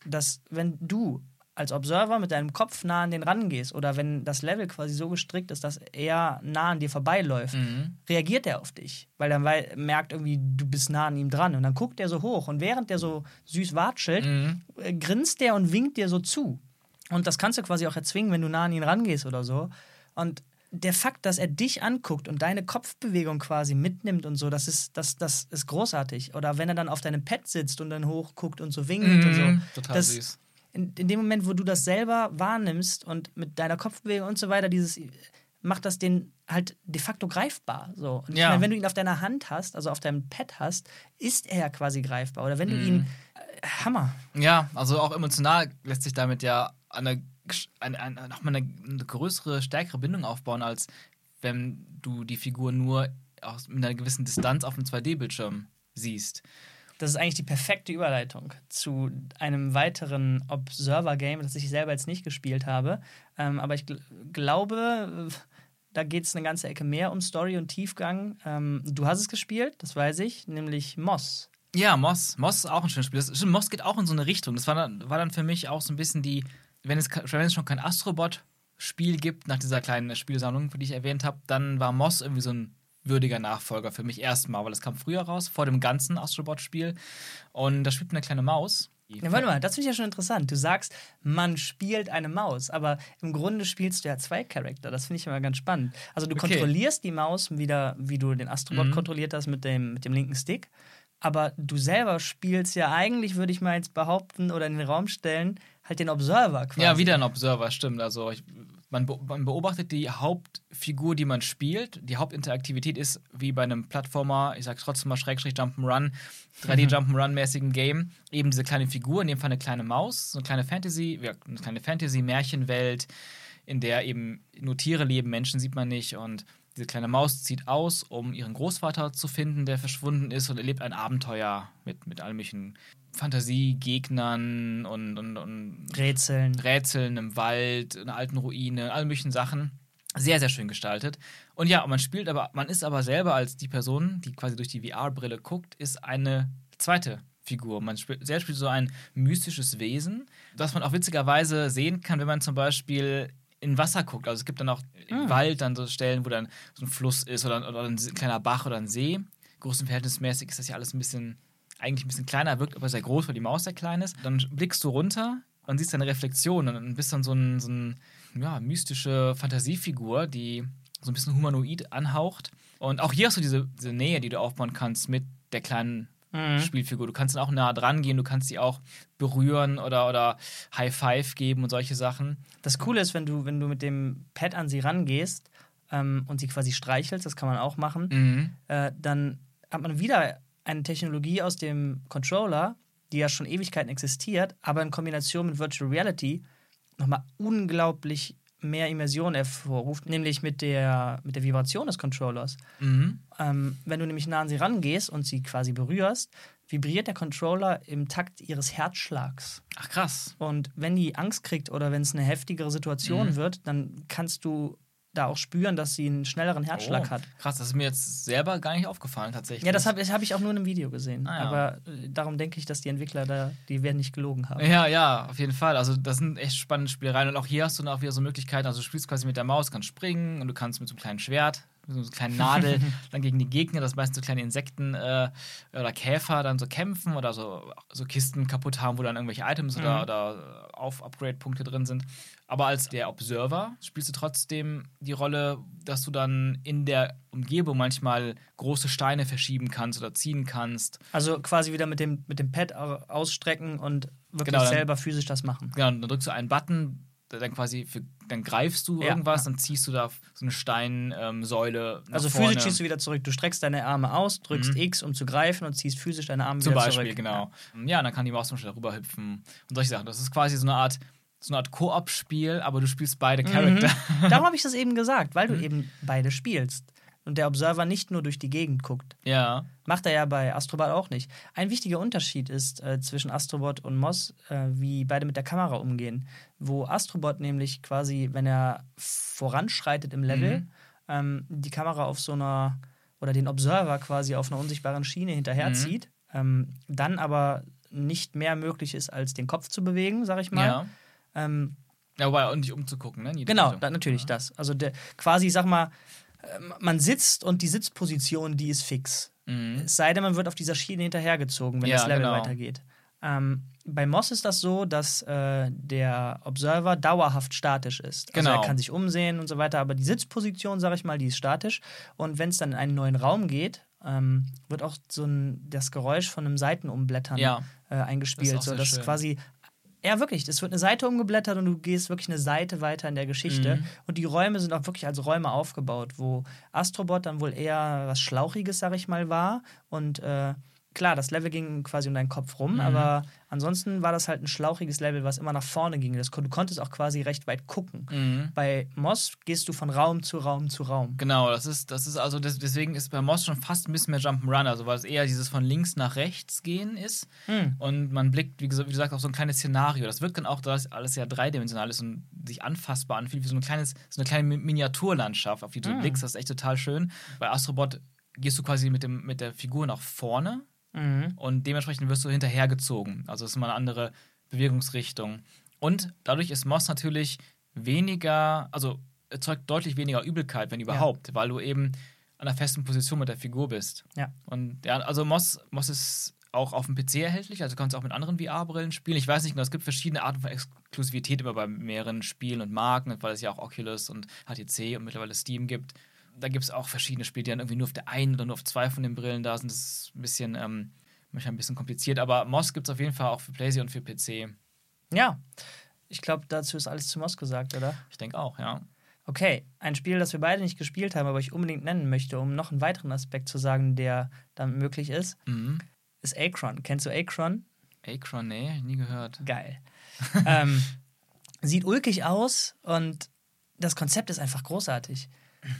dass wenn du als Observer mit deinem Kopf nah an den rangehst oder wenn das Level quasi so gestrickt ist, dass er nah an dir vorbeiläuft, mhm. reagiert er auf dich, weil er merkt irgendwie, du bist nah an ihm dran und dann guckt er so hoch und während der so süß watschelt, mhm. Äh, grinst der und winkt dir so zu. Und das kannst du quasi auch erzwingen, wenn du nah an ihn rangehst oder so. Und der Fakt, dass er dich anguckt und deine Kopfbewegung quasi mitnimmt und so, das ist, das, das ist großartig. Oder wenn er dann auf deinem Pad sitzt und dann hochguckt und so winkt mhm. und so. Total das, süß in, in dem Moment, wo du das selber wahrnimmst und mit deiner Kopfbewegung und so weiter, dieses macht das den halt de facto greifbar. So. Und Ja. meine, wenn du ihn auf deiner Hand hast, also auf deinem Pad hast, ist er ja quasi greifbar. Oder wenn du Mhm. ihn. Äh, Hammer. Ja, also auch emotional lässt sich damit ja eine, eine, eine, nochmal eine, eine größere, stärkere Bindung aufbauen, als wenn du die Figur nur aus, mit einer gewissen Distanz auf dem 2D-Bildschirm siehst. Das ist eigentlich die perfekte Überleitung zu einem weiteren Observer-Game, das ich selber jetzt nicht gespielt habe. Ähm, aber ich gl glaube, da geht es eine ganze Ecke mehr um Story und Tiefgang. Ähm, du hast es gespielt, das weiß ich, nämlich Moss. Ja, Moss. Moss ist auch ein schönes Spiel. Das, stimmt, Moss geht auch in so eine Richtung. Das war dann, war dann für mich auch so ein bisschen die, wenn es, wenn es schon kein Astrobot-Spiel gibt, nach dieser kleinen Spielsammlung, die ich erwähnt habe, dann war Moss irgendwie so ein würdiger Nachfolger für mich erstmal, weil es kam früher raus, vor dem ganzen Astrobot-Spiel. Und da spielt eine kleine Maus. Ja, warte mal, das finde ich ja schon interessant. Du sagst, man spielt eine Maus, aber im Grunde spielst du ja zwei Charakter. Das finde ich immer ganz spannend. Also du Okay. kontrollierst die Maus wieder, wie du den Astrobot Mhm. kontrolliert hast mit dem, mit dem linken Stick. Aber du selber spielst ja eigentlich, würde ich mal jetzt behaupten oder in den Raum stellen, halt den Observer quasi. Ja, wieder ein Observer, stimmt. Also ich, man, be man beobachtet die Hauptfigur, die man spielt. Die Hauptinteraktivität ist wie bei einem Plattformer, ich sag trotzdem mal Schrägstrich Jump'n'Run, 3D Jump'n'Run-mäßigen Game, eben diese kleine Figur, in dem Fall eine kleine Maus, so eine kleine Fantasy, eine kleine Fantasy-Märchenwelt, in der eben nur Tiere leben, Menschen sieht man nicht und diese kleine Maus zieht aus, um ihren Großvater zu finden, der verschwunden ist und erlebt ein Abenteuer mit, mit all möglichen Fantasiegegnern und, und, und Rätseln. Rätseln im Wald, in einer alten Ruine, all möglichen Sachen. Sehr, sehr schön gestaltet. Und ja, man spielt aber, man ist aber selber als die Person, die quasi durch die VR-Brille guckt, ist eine zweite Figur. Man spielt, selbst spielt so ein mystisches Wesen, das man auch witzigerweise sehen kann, wenn man zum Beispiel in Wasser guckt. Also es gibt dann auch im Ah. Wald dann so Stellen, wo dann so ein Fluss ist oder, oder ein kleiner Bach oder ein See. Größenverhältnismäßig ist das ja alles ein bisschen, eigentlich ein bisschen kleiner, wirkt aber sehr groß, weil die Maus sehr klein ist. Dann blickst du runter und siehst deine Reflexion und bist dann so ein, so ein ja, mystische Fantasiefigur, die so ein bisschen humanoid anhaucht. Und auch hier hast du diese, diese Nähe, die du aufbauen kannst mit der kleinen Mhm. Spielfigur. Du kannst dann auch nah dran gehen, du kannst sie auch berühren oder, oder High Five geben und solche Sachen. Das Coole ist, wenn du, wenn du mit dem Pad an sie rangehst ähm, und sie quasi streichelst, das kann man auch machen, Mhm. äh, dann hat man wieder eine Technologie aus dem Controller, die ja schon Ewigkeiten existiert, aber in Kombination mit Virtual Reality nochmal unglaublich mehr Immersion hervorruft, nämlich mit der, mit der Vibration des Controllers. Mhm. Ähm, wenn du nämlich nah an sie rangehst und sie quasi berührst, vibriert der Controller im Takt ihres Herzschlags. Ach krass. Und wenn die Angst kriegt oder wenn es eine heftigere Situation Mhm. wird, dann kannst du da auch spüren, dass sie einen schnelleren Herzschlag Oh, hat. Krass, das ist mir jetzt selber gar nicht aufgefallen tatsächlich. Ja, das habe hab ich auch nur in einem Video gesehen. Ah, ja. Aber äh, darum denke ich, dass die Entwickler da, die werden nicht gelogen haben. Ja, ja, auf jeden Fall. Also das sind echt spannende Spielereien. Und auch hier hast du dann auch wieder so Möglichkeiten. Also du spielst quasi mit der Maus, kannst springen und du kannst mit so einem kleinen Schwert, mit so einer kleinen Nadel dann gegen die Gegner, das meistens so kleine Insekten äh, oder Käfer dann so kämpfen oder so, so Kisten kaputt haben, wo dann irgendwelche Items oder, Mhm. oder auf Upgrade-Punkte drin sind. Aber als der Observer spielst du trotzdem die Rolle, dass du dann in der Umgebung manchmal große Steine verschieben kannst oder ziehen kannst. Also quasi wieder mit dem, mit dem Pad au- ausstrecken und wirklich Genau, dann- selber physisch das machen. Genau, dann drückst du einen Button, dann quasi für, dann greifst du Ja, irgendwas, ja. dann ziehst du da so eine Steinsäule. Also physisch ziehst du wieder zurück. Du streckst deine Arme aus, drückst Mhm. X, um zu greifen und ziehst physisch deine Arme Zum wieder Beispiel, zurück. genau. Ja, und dann kann die Maus zum Beispiel darüber hüpfen und solche Sachen. Das ist quasi so eine Art, so eine Art Koop-Spiel, aber du spielst beide Charakter. Mhm. Darum habe ich das eben gesagt, weil du Mhm. eben beide spielst. Und der Observer nicht nur durch die Gegend guckt. Ja. Macht er ja bei Astrobot auch nicht. Ein wichtiger Unterschied ist äh, zwischen Astrobot und Moss, äh, wie beide mit der Kamera umgehen. Wo Astrobot nämlich quasi, wenn er voranschreitet im Level, Mhm. ähm, die Kamera auf so einer oder den Observer quasi auf einer unsichtbaren Schiene hinterherzieht, ähm, dann aber nicht mehr möglich ist, als den Kopf zu bewegen, sag ich mal. Ja. Ähm, Ja, wobei, und nicht umzugucken, ne? Genau, da, natürlich das. Also der, quasi, sag mal, ähm, man sitzt und die Sitzposition, die ist fix. Mhm. Es sei denn, man wird auf dieser Schiene hinterhergezogen, wenn Ja, das Level genau. weitergeht. Ähm, bei Moss ist das so, dass äh, der Observer dauerhaft statisch ist. Also Genau. er kann sich umsehen und so weiter, aber die Sitzposition, sag ich mal, die ist statisch. Und wenn es dann in einen neuen Raum geht, ähm, wird auch so ein, das Geräusch von einem Seitenumblättern Ja. äh, eingespielt. Das ist auch so, sehr dass schön. quasi Ja, wirklich. Es wird eine Seite umgeblättert und du gehst wirklich eine Seite weiter in der Geschichte. Mhm. Und die Räume sind auch wirklich als Räume aufgebaut, wo Astrobot dann wohl eher was Schlauchiges, sag ich mal, war. Und äh, klar, das Level ging quasi um deinen Kopf rum, mhm. aber ansonsten war das halt ein schlauchiges Level, was immer nach vorne ging. Das, du konntest auch quasi recht weit gucken. Mhm. Bei Moss gehst du von Raum zu Raum zu Raum. Genau, das ist, das ist also, das, deswegen ist bei Moss schon fast ein bisschen mehr Jump'n'Run, also weil es eher dieses von links nach rechts gehen ist. Mhm. Und man blickt, wie gesagt, wie gesagt, auf so ein kleines Szenario. Das wirkt dann auch, dass alles ja dreidimensional ist und sich anfassbar anfühlt, wie so, ein kleines, so eine kleine Miniaturlandschaft, auf die du mhm. blickst. Das ist echt total schön. Bei Astrobot gehst du quasi mit, dem, mit der Figur nach vorne Mhm. Und dementsprechend wirst du hinterhergezogen. Also es ist mal eine andere Bewegungsrichtung. Und dadurch ist Moss natürlich weniger, also erzeugt deutlich weniger Übelkeit, wenn überhaupt, ja. weil du eben an einer festen Position mit der Figur bist. Ja. Und ja, also Moss, Moss ist auch auf dem PC erhältlich, also du kannst auch mit anderen VR-Brillen spielen. Ich weiß nicht genau, es gibt verschiedene Arten von Exklusivität immer bei mehreren Spielen und Marken, weil es ja auch Oculus und HTC und mittlerweile Steam gibt da gibt es auch verschiedene Spiele, die dann irgendwie nur auf der einen oder nur auf zwei von den Brillen da sind. Das ist ein bisschen, ähm, manchmal ein bisschen kompliziert. Aber Moss gibt es auf jeden Fall auch für PlayStation und für PC. Ja, ich glaube, dazu ist alles zu Moss gesagt, oder? Ich denke auch, ja. Okay, ein Spiel, das wir beide nicht gespielt haben, aber ich unbedingt nennen möchte, um noch einen weiteren Aspekt zu sagen, der damit möglich ist, mhm. ist Acron. Kennst du Acron? Acron, nee, nie gehört. Geil. ähm, sieht ulkig aus und das Konzept ist einfach großartig.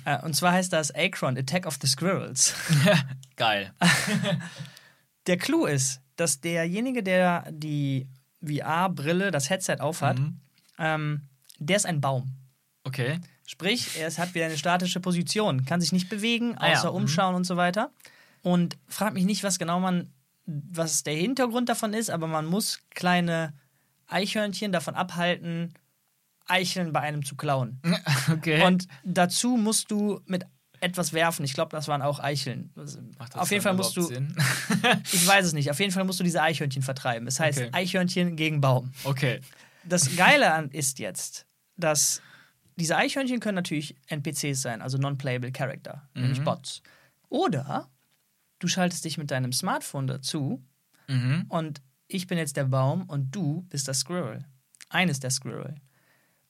Äh, und zwar heißt das Acron, Attack of the Squirrels. Geil. der Clou ist, dass derjenige, der die VR-Brille, das Headset aufhat, mhm. ähm, der ist ein Baum. Okay. Sprich, er hat wieder eine statische Position, kann sich nicht bewegen, außer ah, ja. Mhm. umschauen mhm. und so weiter. Und fragt mich nicht, was genau man, was der Hintergrund davon ist, aber man muss kleine Eichhörnchen davon abhalten, Eicheln bei einem zu klauen. Okay. Und dazu musst du mit etwas werfen. Ich glaube, das waren auch Eicheln. Auf jeden Fall musst du. ich weiß es nicht. Auf jeden Fall musst du diese Eichhörnchen vertreiben. Es heißt okay. Eichhörnchen gegen Baum. Okay. Das Geile ist jetzt, dass diese Eichhörnchen können natürlich NPCs sein, also Non-Playable Character, mhm. nämlich Bots. Oder du schaltest dich mit deinem Smartphone dazu mhm. und ich bin jetzt der Baum und du bist das Squirrel. Eines der Squirrel.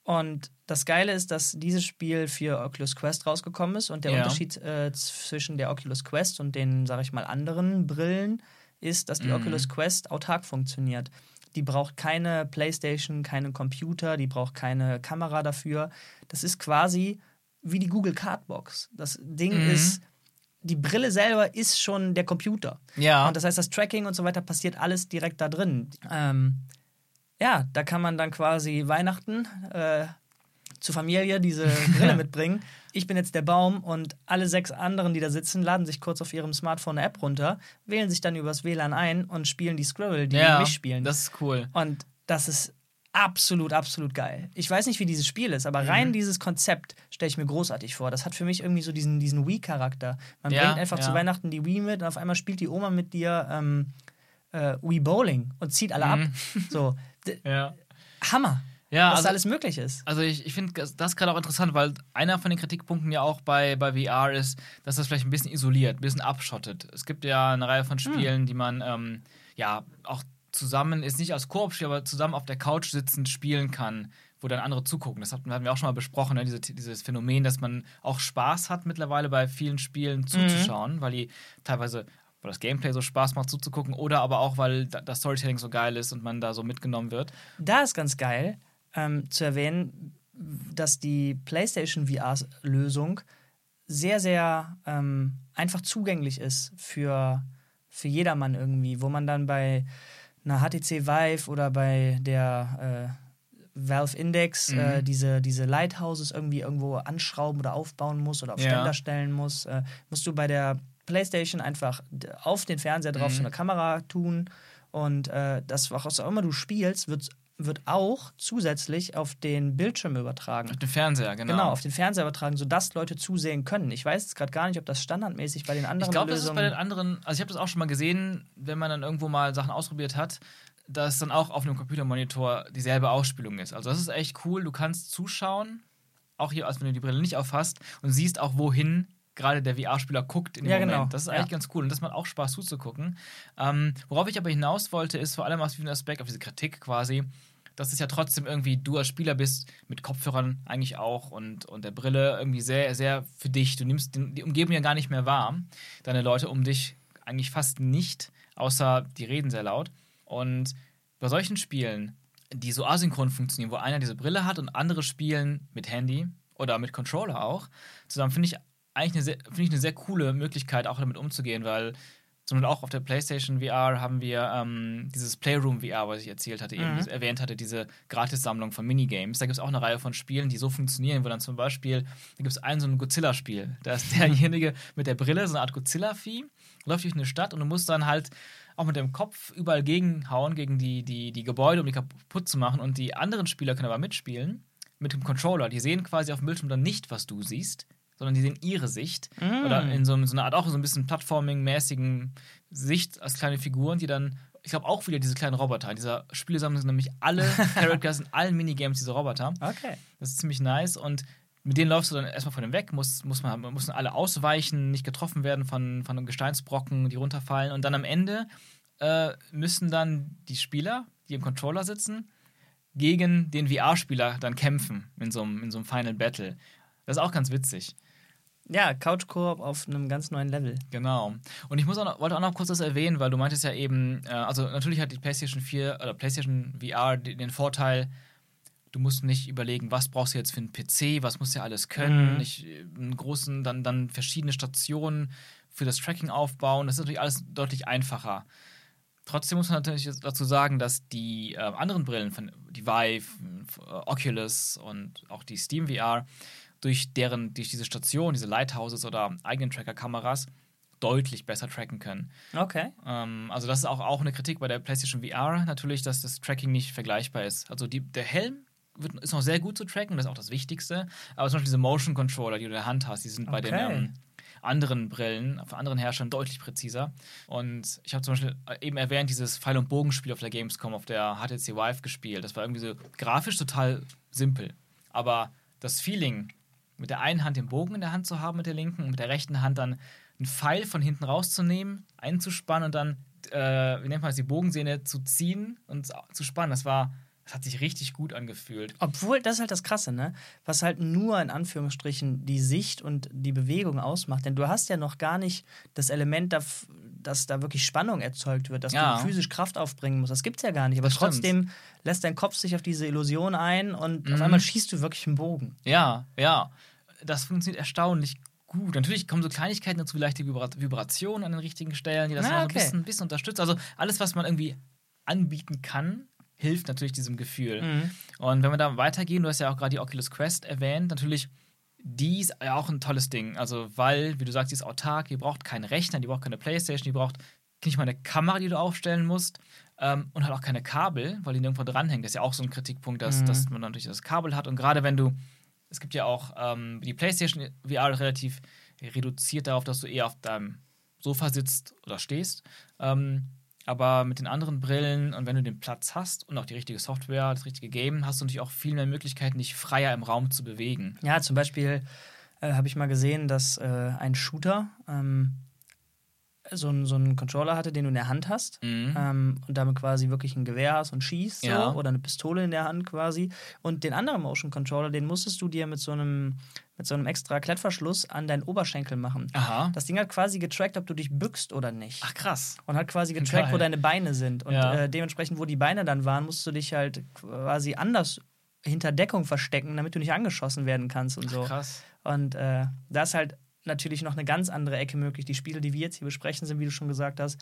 Und das Geile ist, dass dieses Spiel für Oculus Quest rausgekommen ist und der ja. Unterschied äh, zwischen der Oculus Quest und den, sag ich mal, anderen Brillen ist, dass die mhm. Oculus Quest autark funktioniert. Die braucht keine Playstation, keinen Computer, die braucht keine Kamera dafür. Das ist quasi wie die Google Cardbox. Das Ding mhm. ist, die Brille selber ist schon der Computer. Ja. Und das heißt, das Tracking und so weiter passiert alles direkt da drin. Ähm, ja, da kann man dann quasi Weihnachten äh, zur Familie diese Brille mitbringen. Ich bin jetzt der Baum und alle sechs anderen, die da sitzen, laden sich kurz auf ihrem Smartphone eine App runter, wählen sich dann übers WLAN ein und spielen die Squirrel, die ja, mich spielen. Das ist cool. Und das ist absolut, absolut geil. Ich weiß nicht, wie dieses Spiel ist, aber rein mhm. dieses Konzept stelle ich mir großartig vor. Das hat für mich irgendwie so diesen, diesen Wii-Charakter. Man ja, bringt einfach ja. zu Weihnachten die Wii mit und auf einmal spielt die Oma mit dir ähm, äh, Wii Bowling und zieht alle mhm. ab. So, ja. Hammer. Ja, was also, alles möglich ist. Also ich, ich finde das gerade auch interessant, weil einer von den Kritikpunkten ja auch bei, bei VR ist, dass das vielleicht ein bisschen isoliert, ein bisschen abschottet. Es gibt ja eine Reihe von hm. Spielen, hm. die man ähm, ja auch zusammen, ist nicht als Koop-Spiel, aber zusammen auf der Couch sitzend spielen kann, wo dann andere zugucken. Das hatten, hatten wir auch schon mal besprochen, ne? Diese, dieses Phänomen, dass man auch Spaß hat mittlerweile bei vielen Spielen mhm. zuzuschauen, mhm. weil die teilweise weil das Gameplay so Spaß macht zuzugucken oder aber auch, weil das Storytelling so geil ist und man da so mitgenommen wird. Da ist ganz geil ähm, zu erwähnen, dass die PlayStation VR-Lösung sehr, sehr ähm, einfach zugänglich ist für, für jedermann irgendwie, wo man dann bei einer HTC Vive oder bei der äh, Valve Index äh, mhm. äh, diese, diese Lighthouses irgendwie irgendwo anschrauben oder aufbauen muss oder auf Ständer ja. stellen muss, äh, musst du bei der PlayStation einfach auf den Fernseher drauf mhm. so eine Kamera tun und äh, das, was auch immer du spielst, wird, wird auch zusätzlich auf den Bildschirm übertragen. Auf den Fernseher, genau. Genau, auf den Fernseher übertragen, sodass Leute zusehen können. Ich weiß jetzt gerade gar nicht, ob das standardmäßig bei den anderen Ich glaube, das ist bei den anderen, also ich habe das auch schon mal gesehen, wenn man dann irgendwo mal Sachen ausprobiert hat, dass dann auch auf einem Computermonitor dieselbe Ausspielung ist. Also das ist echt cool, du kannst zuschauen, auch hier, als wenn du die Brille nicht aufhast und siehst auch, wohin gerade der VR-Spieler guckt in dem ja, Moment. Genau. Das ist eigentlich ja. ganz cool und das macht auch Spaß zuzugucken. Ähm, worauf ich aber hinaus wollte, ist vor allem aus diesem Aspekt, auf diese Kritik quasi, dass es ja trotzdem irgendwie du als Spieler bist, mit Kopfhörern eigentlich auch und, und der Brille irgendwie sehr, sehr für dich. Du nimmst die Umgebung ja gar nicht mehr wahr. Deine Leute um dich eigentlich fast nicht, außer die reden sehr laut. Und bei solchen Spielen, die so asynchron funktionieren, wo einer diese Brille hat und andere spielen mit Handy oder mit Controller auch, zusammen finde ich eigentlich eine sehr, find ich eine sehr coole Möglichkeit, auch damit umzugehen, weil sondern auch auf der PlayStation VR haben wir ähm, dieses Playroom VR, was ich erzählt hatte, eben mhm. erwähnt hatte, diese Gratissammlung von Minigames. Da gibt es auch eine Reihe von Spielen, die so funktionieren, wo dann zum Beispiel, da gibt es ein so ein Godzilla-Spiel. Da ist derjenige mit der Brille, so eine Art Godzilla-Vieh, läuft durch eine Stadt und du musst dann halt auch mit dem Kopf überall gegenhauen, gegen die, die, die Gebäude, um die kaputt zu machen. Und die anderen Spieler können aber mitspielen mit dem Controller. Die sehen quasi auf dem Bildschirm dann nicht, was du siehst sondern die sehen ihre Sicht. Mm. Oder in so, so einer Art auch so ein bisschen Plattforming-mäßigen Sicht als kleine Figuren, die dann, ich glaube auch wieder diese kleinen Roboter. In dieser Spielesammlung sind nämlich alle Characters in allen Minigames diese Roboter. Okay. Das ist ziemlich nice und mit denen läufst du dann erstmal von dem weg, muss, muss man, müssen alle ausweichen, nicht getroffen werden von, von Gesteinsbrocken, die runterfallen. Und dann am Ende äh, müssen dann die Spieler, die im Controller sitzen, gegen den VR-Spieler dann kämpfen in so einem, in so einem Final Battle. Das ist auch ganz witzig. Ja, Couch Koop auf einem ganz neuen Level. Genau. Und ich muss auch noch, wollte auch noch kurz das erwähnen, weil du meintest ja eben, äh, also natürlich hat die PlayStation 4 oder PlayStation VR den Vorteil, du musst nicht überlegen, was brauchst du jetzt für einen PC, was muss ja alles können, mhm. nicht äh, einen großen, dann, dann verschiedene Stationen für das Tracking aufbauen. Das ist natürlich alles deutlich einfacher. Trotzdem muss man natürlich dazu sagen, dass die äh, anderen Brillen von die Vive, äh, Oculus und auch die Steam VR durch deren, durch diese Station, diese Lighthouses oder eigenen Tracker-Kameras deutlich besser tracken können. Okay. Ähm, also das ist auch, auch eine Kritik bei der PlayStation VR natürlich, dass das Tracking nicht vergleichbar ist. Also die, der Helm wird, ist noch sehr gut zu tracken, das ist auch das Wichtigste. Aber zum Beispiel diese Motion Controller, die du in der Hand hast, die sind okay. bei den ähm, anderen Brillen, von anderen Herstellern deutlich präziser. Und ich habe zum Beispiel eben erwähnt, dieses Pfeil- und Bogenspiel auf der Gamescom, auf der HTC Vive gespielt. Das war irgendwie so grafisch total simpel. Aber das Feeling, mit der einen Hand den Bogen in der Hand zu haben, mit der linken, und mit der rechten Hand dann einen Pfeil von hinten rauszunehmen, einzuspannen und dann, äh, wie nennt man das, die Bogensehne zu ziehen und zu spannen. Das war, das hat sich richtig gut angefühlt. Obwohl, das ist halt das Krasse, ne? Was halt nur in Anführungsstrichen die Sicht und die Bewegung ausmacht. Denn du hast ja noch gar nicht das Element, dass da wirklich Spannung erzeugt wird, dass ja. du physisch Kraft aufbringen musst. Das gibt es ja gar nicht. Aber trotzdem lässt dein Kopf sich auf diese Illusion ein und mhm. auf einmal schießt du wirklich einen Bogen. Ja, ja das funktioniert erstaunlich gut. Natürlich kommen so Kleinigkeiten dazu, wie leichte Vibrationen an den richtigen Stellen, die das ah, okay. ein bisschen, ein bisschen unterstützt. Also alles, was man irgendwie anbieten kann, hilft natürlich diesem Gefühl. Mhm. Und wenn wir da weitergehen, du hast ja auch gerade die Oculus Quest erwähnt, natürlich die ist ja auch ein tolles Ding. Also, weil, wie du sagst, die ist autark, die braucht keinen Rechner, die braucht keine Playstation, die braucht nicht mal eine Kamera, die du aufstellen musst. Ähm, und halt auch keine Kabel, weil die nirgendwo dranhängt. Das ist ja auch so ein Kritikpunkt, dass, mhm. dass man natürlich das Kabel hat. Und gerade wenn du es gibt ja auch ähm, die PlayStation VR relativ reduziert darauf, dass du eher auf deinem Sofa sitzt oder stehst. Ähm, aber mit den anderen Brillen und wenn du den Platz hast und auch die richtige Software, das richtige Game, hast du natürlich auch viel mehr Möglichkeiten, dich freier im Raum zu bewegen. Ja, zum Beispiel äh, habe ich mal gesehen, dass äh, ein Shooter ähm, so, einen, so einen Controller hatte, den du in der Hand hast mhm. ähm, und damit quasi wirklich ein Gewehr hast und schießt so, ja. oder eine Pistole in der Hand quasi. Und den anderen Motion Controller, den musstest du dir mit so einem mit so einem extra Klettverschluss an deinen Oberschenkel machen. Aha. Das Ding hat quasi getrackt, ob du dich bückst oder nicht. Ach krass. Und hat quasi getrackt, Geil. wo deine Beine sind. Und ja. äh, dementsprechend, wo die Beine dann waren, musst du dich halt quasi anders hinter Deckung verstecken, damit du nicht angeschossen werden kannst und Ach, so. Krass. Und äh, das ist halt natürlich noch eine ganz andere Ecke möglich. Die Spiele, die wir jetzt hier besprechen, sind, wie du schon gesagt hast,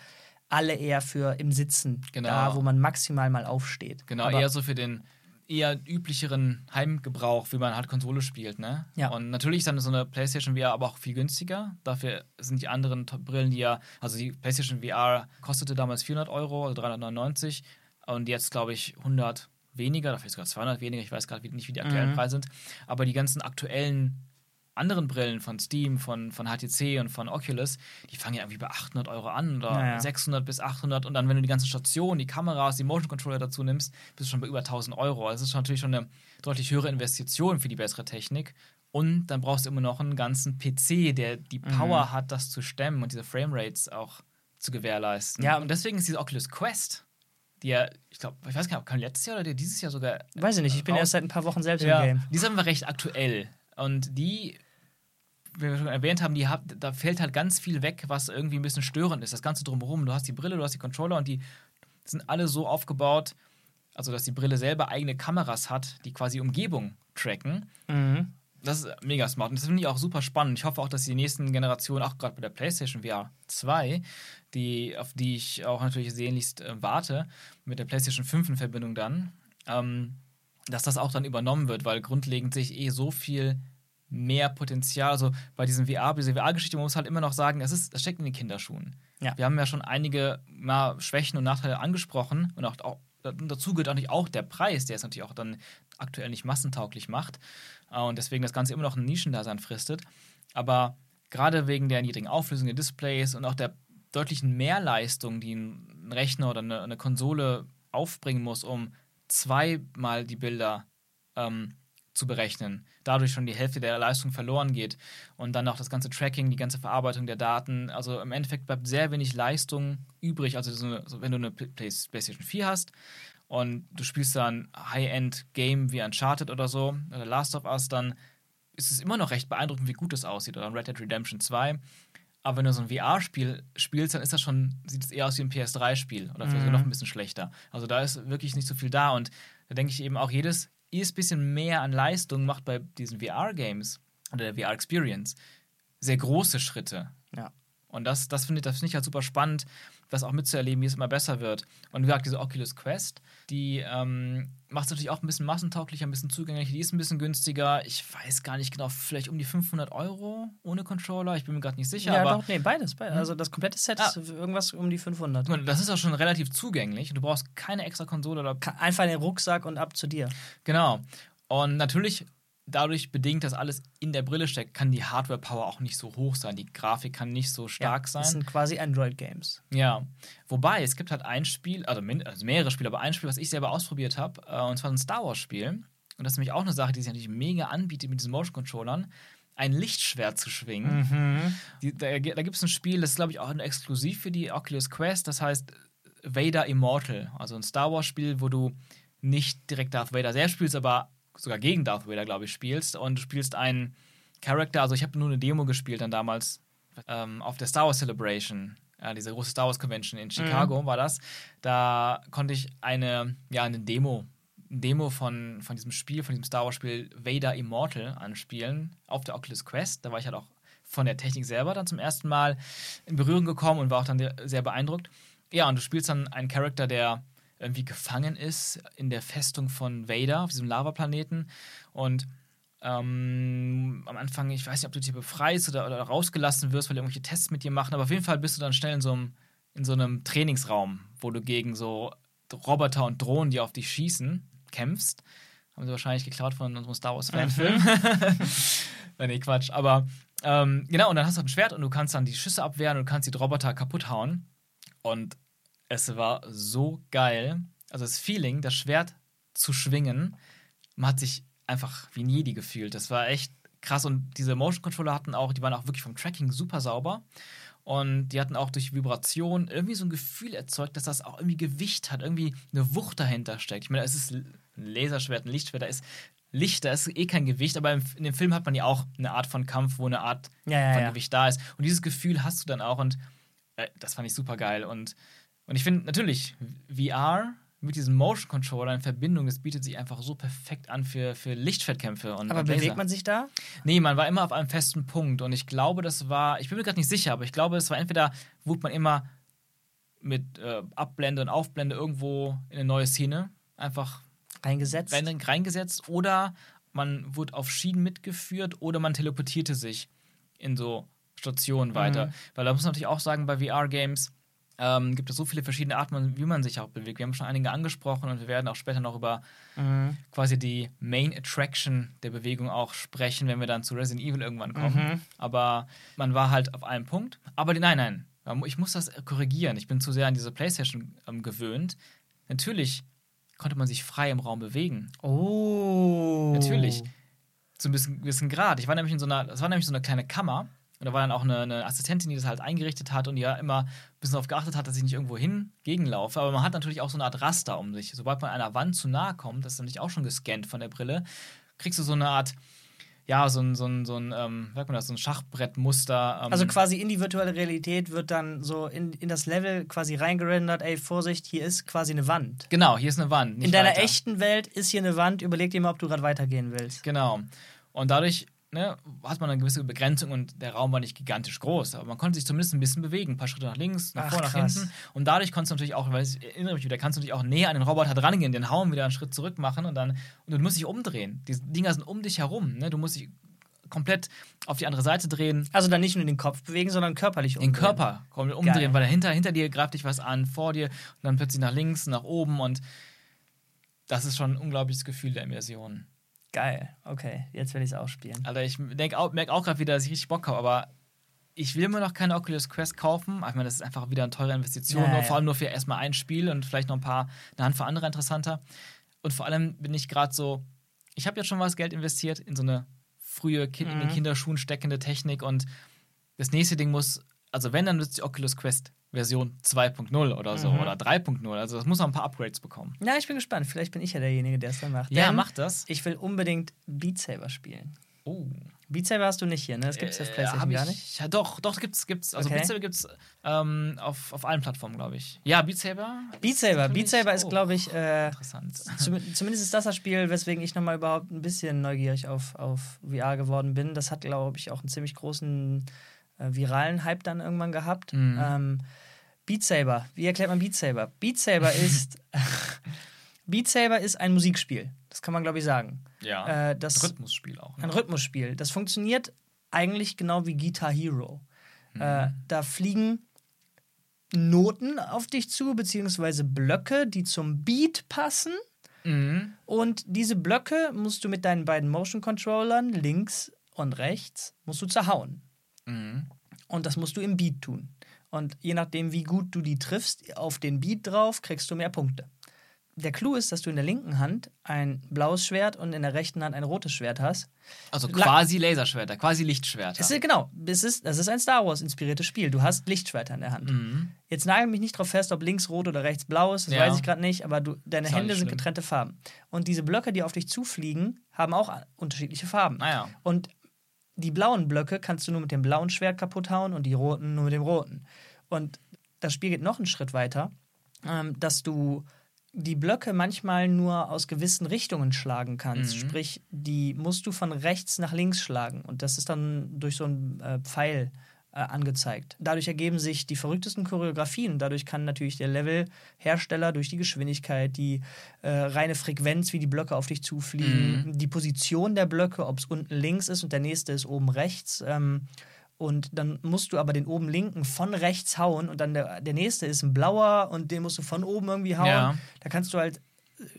alle eher für im Sitzen. Genau. Da, wo man maximal mal aufsteht. Genau, Aber eher so für den eher üblicheren Heimgebrauch, wie man halt Konsole spielt, ne? Ja. Und natürlich ist dann so eine PlayStation VR aber auch viel günstiger. Dafür sind die anderen Brillen, die ja, also die PlayStation VR kostete damals 400 Euro, also 399 und jetzt glaube ich 100 weniger, dafür sogar 200 weniger. Ich weiß gerade nicht, wie die aktuellen mhm. Preise sind. Aber die ganzen aktuellen anderen Brillen von Steam, von, von HTC und von Oculus, die fangen ja irgendwie bei 800 Euro an oder naja. 600 bis 800 und dann, wenn du die ganze Station, die Kameras, die Motion Controller dazu nimmst, bist du schon bei über 1000 Euro. Das ist natürlich schon eine deutlich höhere Investition für die bessere Technik. Und dann brauchst du immer noch einen ganzen PC, der die mhm. Power mhm. hat, das zu stemmen und diese Framerates auch zu gewährleisten. Ja, und deswegen ist diese Oculus Quest die ja, ich glaube, ich weiß gar nicht, ob kam letztes Jahr oder dieses Jahr sogar. Weiß ich nicht, ich bin erst seit ein paar Wochen selbst ja, im Game. Die sind wir recht aktuell. Und die, wie wir schon erwähnt haben, die da fällt halt ganz viel weg, was irgendwie ein bisschen störend ist. Das Ganze drumherum. Du hast die Brille, du hast die Controller und die sind alle so aufgebaut, also dass die Brille selber eigene Kameras hat, die quasi Umgebung tracken. Mhm. Das ist mega smart und das finde ich auch super spannend. Ich hoffe auch, dass die nächsten Generationen, auch gerade bei der PlayStation VR 2, die, auf die ich auch natürlich sehnlichst äh, warte, mit der PlayStation 5 in Verbindung dann, ähm, dass das auch dann übernommen wird, weil grundlegend sehe ich eh so viel mehr Potenzial. Also bei diesem VR, diese VR-Geschichte, man muss halt immer noch sagen, es, ist, es steckt in den Kinderschuhen. Ja. Wir haben ja schon einige ja, Schwächen und Nachteile angesprochen und auch, auch dazu gehört auch nicht auch der Preis, der es natürlich auch dann aktuell nicht massentauglich macht äh, und deswegen das Ganze immer noch ein Nischendasein fristet. Aber gerade wegen der niedrigen Auflösung der Displays und auch der deutlichen Mehrleistung, die ein Rechner oder eine, eine Konsole aufbringen muss, um zweimal die Bilder ähm, zu berechnen, dadurch schon die Hälfte der Leistung verloren geht und dann auch das ganze Tracking, die ganze Verarbeitung der Daten. Also im Endeffekt bleibt sehr wenig Leistung übrig. Also so, so, wenn du eine PlayStation 4 hast und du spielst dann High-End-Game wie Uncharted oder so oder Last of Us, dann ist es immer noch recht beeindruckend, wie gut es aussieht. Oder Red Dead Redemption 2. Aber wenn du so ein VR-Spiel spielst, dann ist das schon, sieht es eher aus wie ein PS3-Spiel oder vielleicht mhm. noch ein bisschen schlechter. Also da ist wirklich nicht so viel da. Und da denke ich eben auch, jedes ist bisschen mehr an Leistung macht bei diesen VR-Games oder der VR-Experience sehr große Schritte. Ja. Und das, das finde ich, das find ich halt super spannend, das auch mitzuerleben, wie es immer besser wird. Und wie gesagt, diese Oculus Quest, die ähm, macht es natürlich auch ein bisschen massentauglicher, ein bisschen zugänglicher, die ist ein bisschen günstiger. Ich weiß gar nicht genau, vielleicht um die 500 Euro ohne Controller, ich bin mir gerade nicht sicher. Ja, aber, doch, nee, beides. beides. Hm? Also das komplette Set ja. ist irgendwas um die 500. Das ist auch schon relativ zugänglich du brauchst keine extra Konsole. Oder Einfach in den Rucksack und ab zu dir. Genau. Und natürlich dadurch bedingt, dass alles in der Brille steckt, kann die Hardware-Power auch nicht so hoch sein. Die Grafik kann nicht so stark ja, sein. Das sind quasi Android-Games. Ja. Wobei, es gibt halt ein Spiel, also, also mehrere Spiele, aber ein Spiel, was ich selber ausprobiert habe, äh, und zwar ein Star Wars-Spiel. Und das ist nämlich auch eine Sache, die sich natürlich mega anbietet mit diesen Motion-Controllern ein Lichtschwert zu schwingen. Mhm. Die, da da gibt es ein Spiel, das ist, glaube ich, auch exklusiv für die Oculus Quest, das heißt Vader Immortal. Also ein Star Wars-Spiel, wo du nicht direkt Darth Vader selbst spielst, aber sogar gegen Darth Vader, glaube ich, spielst. Und du spielst einen Charakter, also ich habe nur eine Demo gespielt dann damals ähm, auf der Star Wars Celebration, äh, diese große Star Wars Convention in Chicago mhm. war das. Da konnte ich eine, ja, eine Demo, Demo von, von diesem Spiel, von diesem Star Wars Spiel Vader Immortal anspielen auf der Oculus Quest. Da war ich halt auch von der Technik selber dann zum ersten Mal in Berührung gekommen und war auch dann sehr beeindruckt. Ja, und du spielst dann einen Charakter, der irgendwie gefangen ist in der Festung von Vader auf diesem Lavaplaneten und ähm, am Anfang, ich weiß nicht, ob du dich befreist oder, oder rausgelassen wirst, weil irgendwelche Tests mit dir machen, aber auf jeden Fall bist du dann schnell in so einem, in so einem Trainingsraum, wo du gegen so Roboter und Drohnen, die auf dich schießen, kämpfst. Haben sie wahrscheinlich geklaut von unserem Star Wars-Fanfilm. Mhm. nee, Quatsch. Aber ähm, genau, und dann hast du ein Schwert und du kannst dann die Schüsse abwehren und du kannst die Roboter kaputt hauen. Und es war so geil. Also das Feeling, das Schwert zu schwingen, man hat sich einfach wie ein Jedi gefühlt. Das war echt krass. Und diese Motion Controller hatten auch, die waren auch wirklich vom Tracking super sauber. Und die hatten auch durch Vibration irgendwie so ein Gefühl erzeugt, dass das auch irgendwie Gewicht hat, irgendwie eine Wucht dahinter steckt. Ich meine, es ist ein Laserschwert, ein Lichtschwert, da ist Licht, da ist eh kein Gewicht, aber in dem Film hat man ja auch eine Art von Kampf, wo eine Art ja, ja, von ja. Gewicht da ist. Und dieses Gefühl hast du dann auch und äh, das fand ich super geil. Und und ich finde natürlich, VR mit diesem Motion Controller in Verbindung, das bietet sich einfach so perfekt an für, für Lichtschwertkämpfe. Und, aber und bewegt man sich da? Nee, man war immer auf einem festen Punkt. Und ich glaube, das war, ich bin mir gerade nicht sicher, aber ich glaube, es war entweder, wurde man immer mit äh, Abblende und Aufblende irgendwo in eine neue Szene einfach reingesetzt. reingesetzt oder man wurde auf Schienen mitgeführt oder man teleportierte sich in so Stationen weiter. Mhm. Weil da muss man natürlich auch sagen, bei VR-Games, ähm, gibt es so viele verschiedene Arten, wie man sich auch bewegt. Wir haben schon einige angesprochen und wir werden auch später noch über mhm. quasi die Main Attraction der Bewegung auch sprechen, wenn wir dann zu Resident Evil irgendwann kommen. Mhm. Aber man war halt auf einem Punkt. Aber nein, nein, ich muss das korrigieren. Ich bin zu sehr an diese PlayStation ähm, gewöhnt. Natürlich konnte man sich frei im Raum bewegen. Oh. Natürlich. Zu einem gewissen Grad. Ich war nämlich in so einer, das war nämlich so eine kleine Kammer Und da war dann auch eine, eine, Assistentin, die das halt eingerichtet hat und die ja immer ein bisschen darauf geachtet hat, dass ich nicht irgendwo hin gegenlaufe. Aber man hat natürlich auch so eine Art Raster um sich. Sobald man einer Wand zu nahe kommt, das ist nämlich auch schon gescannt von der Brille, kriegst du so eine Art ja, so ein, so ein, so ein, ähm, sagt man das, so ein Schachbrettmuster. Ähm. Also quasi in die virtuelle Realität wird dann so in, in das Level quasi reingerendert, ey, Vorsicht, hier ist quasi eine Wand. Genau, hier ist eine Wand. in deiner weiter. echten Welt ist hier eine Wand, überleg dir mal, ob du gerade weitergehen willst. Genau. Und dadurch ne, hat man eine gewisse Begrenzung und der Raum war nicht gigantisch groß, aber man konnte sich zumindest ein bisschen bewegen, ein paar Schritte nach links, nach vorne, nach hinten. Und dadurch konntest du natürlich auch, weil ich erinnere mich wieder, kannst du natürlich auch näher an den Roboter dran gehen, den Hauen wieder einen Schritt zurück machen und dann und du musst dich umdrehen. Die Dinger sind um dich herum, ne? Du musst dich komplett auf die andere Seite drehen. Also dann nicht nur den Kopf bewegen, sondern körperlich umdrehen. Den Körper komplett umdrehen, Geil. weil dahinter hinter dir greift dich was an, vor dir und dann plötzlich nach links, nach oben und das ist schon ein unglaubliches Gefühl der Immersion. Geil, okay, jetzt will ich es auch spielen. Alter, ich merke auch, merk auch gerade wieder, dass ich richtig Bock habe, aber ich will mir noch keine Oculus Quest kaufen. Ich meine, das ist einfach wieder eine teure Investition, ja, nur, ja. vor allem nur für erstmal ein Spiel und vielleicht noch ein paar, eine Handvoll andere interessanter. Und vor allem bin ich gerade so, ich habe jetzt schon was Geld investiert in so eine frühe kind, mhm. in den. Kinderschuhen steckende Technik und das nächste Ding muss, also wenn, dann wird es die Oculus Quest Version 2.0 oder so mhm. oder 3.0. Also das muss noch ein paar Upgrades bekommen. Ja, ich bin gespannt. Vielleicht bin ich ja derjenige, der es dann macht. Ja, mach das. Ich will unbedingt Beat Saber spielen. Oh. Beat Saber hast du nicht hier, ne? Das gibt es auf äh, PlayStation gar nicht. Ja, doch, doch, gibt's, gibt's. Also okay. Beat Saber gibt's ähm, auf, auf allen Plattformen, glaube ich. Ja, Beat Saber. Beat Saber. Beat Saber ist, glaube ich, äh, interessant. zumindest ist das das Spiel, weswegen ich nochmal überhaupt ein bisschen neugierig auf, auf VR geworden bin. Das hat, glaube ich, auch einen ziemlich großen äh, viralen Hype dann irgendwann gehabt. Mhm. Ähm, Beat Saber. Wie erklärt man Beat Saber? Beat Saber ist Beat Saber ist ein Musikspiel. Das kann man, glaube ich, sagen. Ja. Äh, das, Rhythmusspiel auch. Ne? Ein Rhythmusspiel. Das funktioniert eigentlich genau wie Guitar Hero. Mhm. Äh, da fliegen Noten auf dich zu, beziehungsweise Blöcke, die zum Beat passen. Mhm. Und diese Blöcke musst du mit deinen beiden Motion Controllern links und rechts musst du zerhauen. Mhm. Und das musst du im Beat tun. Und je nachdem, wie gut du die triffst auf den Beat drauf, kriegst du mehr Punkte der Clou ist, dass du in der linken Hand ein blaues Schwert und in der rechten Hand ein rotes Schwert hast. Also quasi Laserschwerter, quasi Lichtschwerter. Es ist, genau, es ist, das ist ein Star Wars-inspiriertes Spiel. Du hast Lichtschwerter in der Hand. Mhm. Jetzt nagel mich nicht darauf fest, ob links rot oder rechts blau ist, das ja. weiß ich gerade nicht, aber du, deine Hände sind getrennte Farben. Und diese Blöcke, die auf dich zufliegen, haben auch unterschiedliche Farben. Ah, ja. Und die blauen Blöcke kannst du nur mit dem blauen Schwert kaputt hauen und die roten nur mit dem roten. Und das Spiel geht noch einen Schritt weiter, ähm, dass du die Blöcke manchmal nur aus gewissen Richtungen schlagen kannst. Mhm. Sprich, die musst du von rechts nach links schlagen. Und das ist dann durch so einen äh, Pfeil äh, angezeigt. Dadurch ergeben sich die verrücktesten Choreografien. Dadurch kann natürlich der Levelhersteller durch die Geschwindigkeit, die äh, reine Frequenz, wie die Blöcke auf dich zufliegen, mhm. die Position der Blöcke, ob es unten links ist und der nächste ist oben rechts. Ähm, und dann musst du aber den oben linken von rechts hauen und dann der, der nächste ist ein blauer und den musst du von oben irgendwie hauen. Ja. Da kannst du halt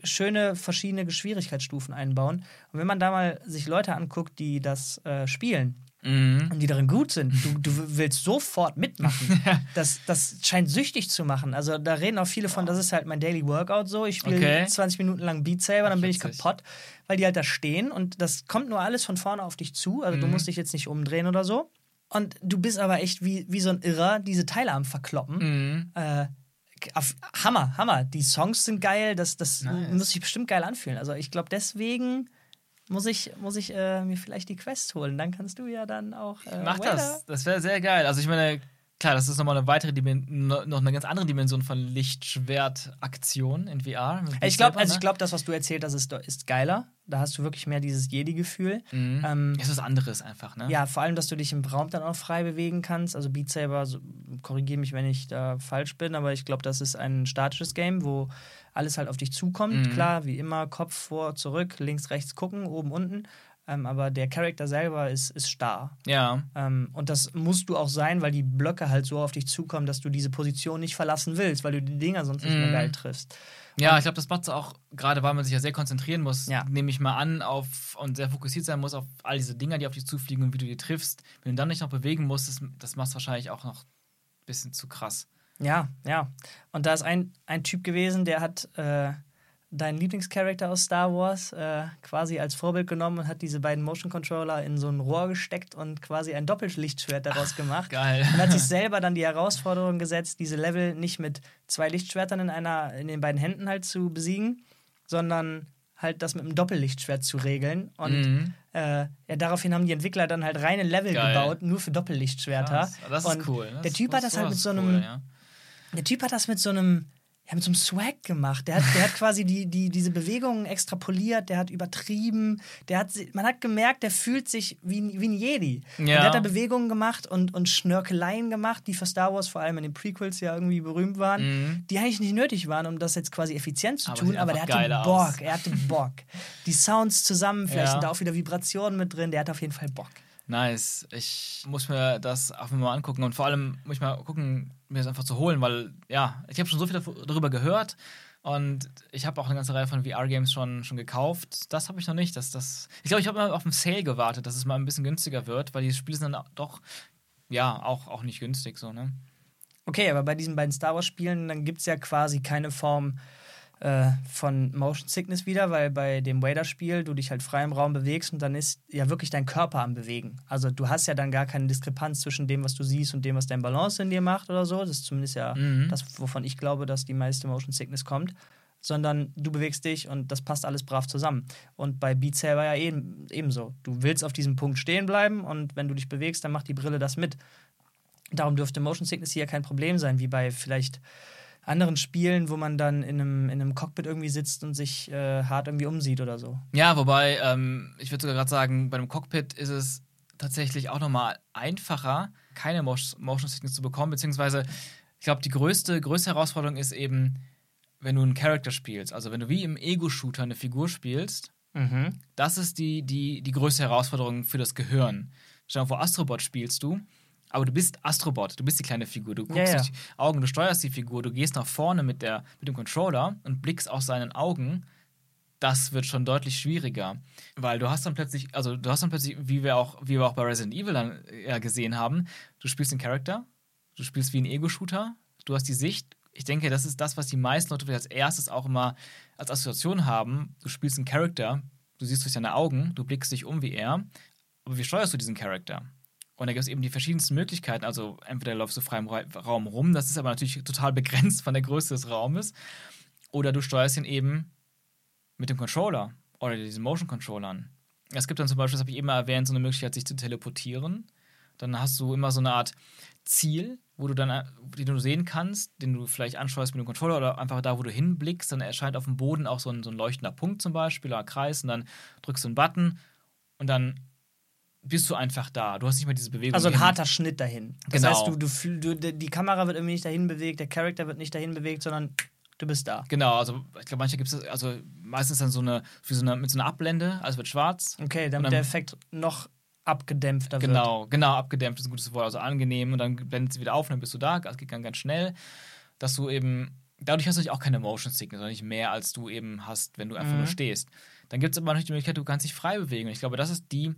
schöne verschiedene Schwierigkeitsstufen einbauen. Und wenn man da mal sich Leute anguckt, die das äh, spielen, Mhm. und die darin gut sind. Du, du willst sofort mitmachen. das, das scheint süchtig zu machen. Also da reden auch viele von, das ist halt mein Daily Workout so. Ich spiele okay. 20 Minuten lang Beat Saber, dann bin ich kaputt, weil die halt da stehen und das kommt nur alles von vorne auf dich zu. Also mhm. du musst dich jetzt nicht umdrehen oder so. Und du bist aber echt wie, wie so ein Irrer, diese Teile am Verkloppen. Mhm. Äh, Hammer, Hammer. Die Songs sind geil, das, das nice. muss sich bestimmt geil anfühlen. Also ich glaube, deswegen muss ich, muss ich äh, mir vielleicht die Quest holen. Dann kannst du ja dann auch. Äh, Mach das, das wäre sehr geil. Also ich meine, klar, das ist nochmal eine weitere Dimension, noch eine ganz andere Dimension von Lichtschwertaktion in VR. Ich glaube, also ne? ich glaube, das, was du erzählt hast, ist, ist geiler. Da hast du wirklich mehr dieses Jedi-Gefühl. Mhm. Ähm, ist was anderes einfach, ne? Ja, vor allem, dass du dich im Raum dann auch frei bewegen kannst. Also Beat Saber, so, korrigiere mich, wenn ich da falsch bin, aber ich glaube, das ist ein statisches Game, wo alles halt auf dich zukommt. Mhm. Klar, wie immer, Kopf vor, zurück, links, rechts gucken, oben, unten. Ähm, aber der Charakter selber ist, ist starr. Ja. Ähm, und das musst du auch sein, weil die Blöcke halt so auf dich zukommen, dass du diese Position nicht verlassen willst, weil du die Dinger sonst nicht mehr mhm. geil triffst. Ja, und ich glaube, das macht es auch, gerade weil man sich ja sehr konzentrieren muss, ja. nehme ich mal an, auf und sehr fokussiert sein muss auf all diese Dinger, die auf dich zufliegen und wie du die triffst. Wenn du dann nicht noch bewegen musst, das, das macht es wahrscheinlich auch noch ein bisschen zu krass. Ja, ja. Und da ist ein, ein Typ gewesen, der hat. Äh, deinen Lieblingscharakter aus Star Wars äh, quasi als Vorbild genommen und hat diese beiden Motion Controller in so ein Rohr gesteckt und quasi ein Doppellichtschwert daraus Ach, gemacht. Geil. Und hat sich selber dann die Herausforderung gesetzt, diese Level nicht mit zwei Lichtschwertern in einer in den beiden Händen halt zu besiegen, sondern halt das mit einem Doppellichtschwert zu regeln. Und mhm. äh, ja, daraufhin haben die Entwickler dann halt reine Level Geil. gebaut, nur für Doppellichtschwerter. Krass. Das ist und cool. Das der Typ hat das halt mit so einem. Cool, ja. Der Typ hat das mit so einem ja, mit so einem Swag gemacht. Der hat, der hat quasi die, die, diese Bewegungen extrapoliert, der hat übertrieben, der hat, man hat gemerkt, der fühlt sich wie, wie ein Jedi. Ja. Und der hat da Bewegungen gemacht und, und Schnörkeleien gemacht, die für Star Wars vor allem in den Prequels ja irgendwie berühmt waren, mhm. die eigentlich nicht nötig waren, um das jetzt quasi effizient zu aber tun, aber der hatte Bock, aus. er hatte Bock. Die Sounds zusammen, vielleicht ja. sind da auch wieder Vibrationen mit drin, der hat auf jeden Fall Bock. Nice. Ich muss mir das auch mal angucken und vor allem muss ich mal gucken, mir das einfach zu holen, weil ja, ich habe schon so viel darüber gehört und ich habe auch eine ganze Reihe von VR-Games schon, schon gekauft. Das habe ich noch nicht. Das, das, ich glaube, ich habe mal auf einen Sale gewartet, dass es mal ein bisschen günstiger wird, weil die Spiele sind dann doch ja auch, auch nicht günstig so, ne? Okay, aber bei diesen beiden Star Wars-Spielen, dann gibt es ja quasi keine Form äh, von Motion Sickness wieder, weil bei dem Wader-Spiel du dich halt frei im Raum bewegst und dann ist ja wirklich dein Körper am Bewegen. Also du hast ja dann gar keine Diskrepanz zwischen dem, was du siehst und dem, was dein Balance in dir macht oder so. Das ist zumindest ja mhm. das, wovon ich glaube, dass die meiste Motion Sickness kommt. Sondern du bewegst dich und das passt alles brav zusammen. Und bei Beat Saber ja eben, ebenso. Du willst auf diesem Punkt stehen bleiben und wenn du dich bewegst, dann macht die Brille das mit. Darum dürfte Motion Sickness hier kein Problem sein, wie bei vielleicht anderen Spielen, wo man dann in einem, in einem Cockpit irgendwie sitzt und sich äh, hart irgendwie umsieht oder so. Ja, wobei, ähm, ich würde sogar gerade sagen, bei einem Cockpit ist es tatsächlich auch nochmal einfacher, keine Motion Sickness zu bekommen, beziehungsweise ich glaube, die größte, größte Herausforderung ist eben, wenn du einen Charakter spielst, also wenn du wie im Ego-Shooter eine Figur spielst, mhm. das ist die, die, die größte Herausforderung für das Gehirn. Stell dir vor, Astrobot spielst du aber du bist Astrobot, du bist die kleine Figur. Du guckst ja, ja. durch die Augen, du steuerst die Figur, du gehst nach vorne mit, der, mit dem Controller und blickst aus seinen Augen. Das wird schon deutlich schwieriger. Weil du hast dann plötzlich, also du hast dann plötzlich, wie wir auch, wie wir auch bei Resident Evil dann ja gesehen haben, du spielst den Charakter, du spielst wie ein Ego-Shooter, du hast die Sicht. Ich denke, das ist das, was die meisten Leute als erstes auch immer als Assoziation haben. Du spielst einen Charakter, du siehst durch seine Augen, du blickst dich um wie er. Aber wie steuerst du diesen Charakter? Und da gibt es eben die verschiedensten Möglichkeiten. Also entweder läufst du frei im Raum rum, das ist aber natürlich total begrenzt von der Größe des Raumes. Oder du steuerst ihn eben mit dem Controller oder diesen Motion Controllern. Es gibt dann zum Beispiel, das habe ich eben erwähnt, so eine Möglichkeit, sich zu teleportieren. Dann hast du immer so eine Art Ziel, wo du dann, den du sehen kannst, den du vielleicht ansteuerst mit dem Controller oder einfach da, wo du hinblickst, dann erscheint auf dem Boden auch so ein, so ein leuchtender Punkt zum Beispiel oder ein Kreis und dann drückst du einen Button und dann bist du einfach da. Du hast nicht mehr diese Bewegung. Also ein harter Schnitt dahin. Das genau. heißt, du, du, du, die Kamera wird irgendwie nicht dahin bewegt, der Charakter wird nicht dahin bewegt, sondern du bist da. Genau, also ich glaube, manche gibt es, also meistens dann so eine, für so eine, mit so einer Abblende, also wird schwarz. Okay, damit dann, der Effekt noch abgedämpfter genau, wird. Genau, genau, abgedämpft ist ein gutes Wort, also angenehm und dann blendet sie wieder auf und dann bist du da, das geht dann ganz schnell, dass du eben, dadurch hast du natürlich auch keine Motion Sickness, sondern nicht mehr, als du eben hast, wenn du einfach mhm. nur stehst. Dann gibt es aber natürlich die Möglichkeit, du kannst dich frei bewegen und ich glaube, das ist die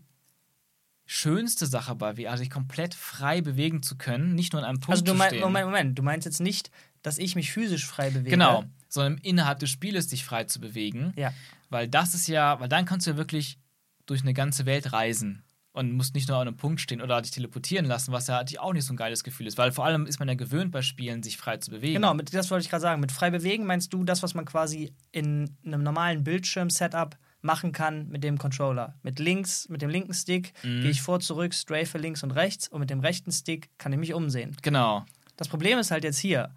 schönste Sache bei VR, sich komplett frei bewegen zu können, nicht nur an einem Punkt also du mein, zu stehen. Moment, Moment, du meinst jetzt nicht, dass ich mich physisch frei bewege. Genau, sondern innerhalb des Spieles dich frei zu bewegen. Ja. Weil das ist ja, weil dann kannst du ja wirklich durch eine ganze Welt reisen und musst nicht nur an einem Punkt stehen oder dich teleportieren lassen, was ja natürlich auch nicht so ein geiles Gefühl ist, weil vor allem ist man ja gewöhnt bei Spielen, sich frei zu bewegen. Genau, mit, das wollte ich gerade sagen. Mit frei bewegen meinst du das, was man quasi in einem normalen Bildschirm-Setup machen kann mit dem Controller. Mit links, mit dem linken Stick mhm. gehe ich vor, zurück, strafe links und rechts und mit dem rechten Stick kann ich mich umsehen. Genau. Das Problem ist halt jetzt hier,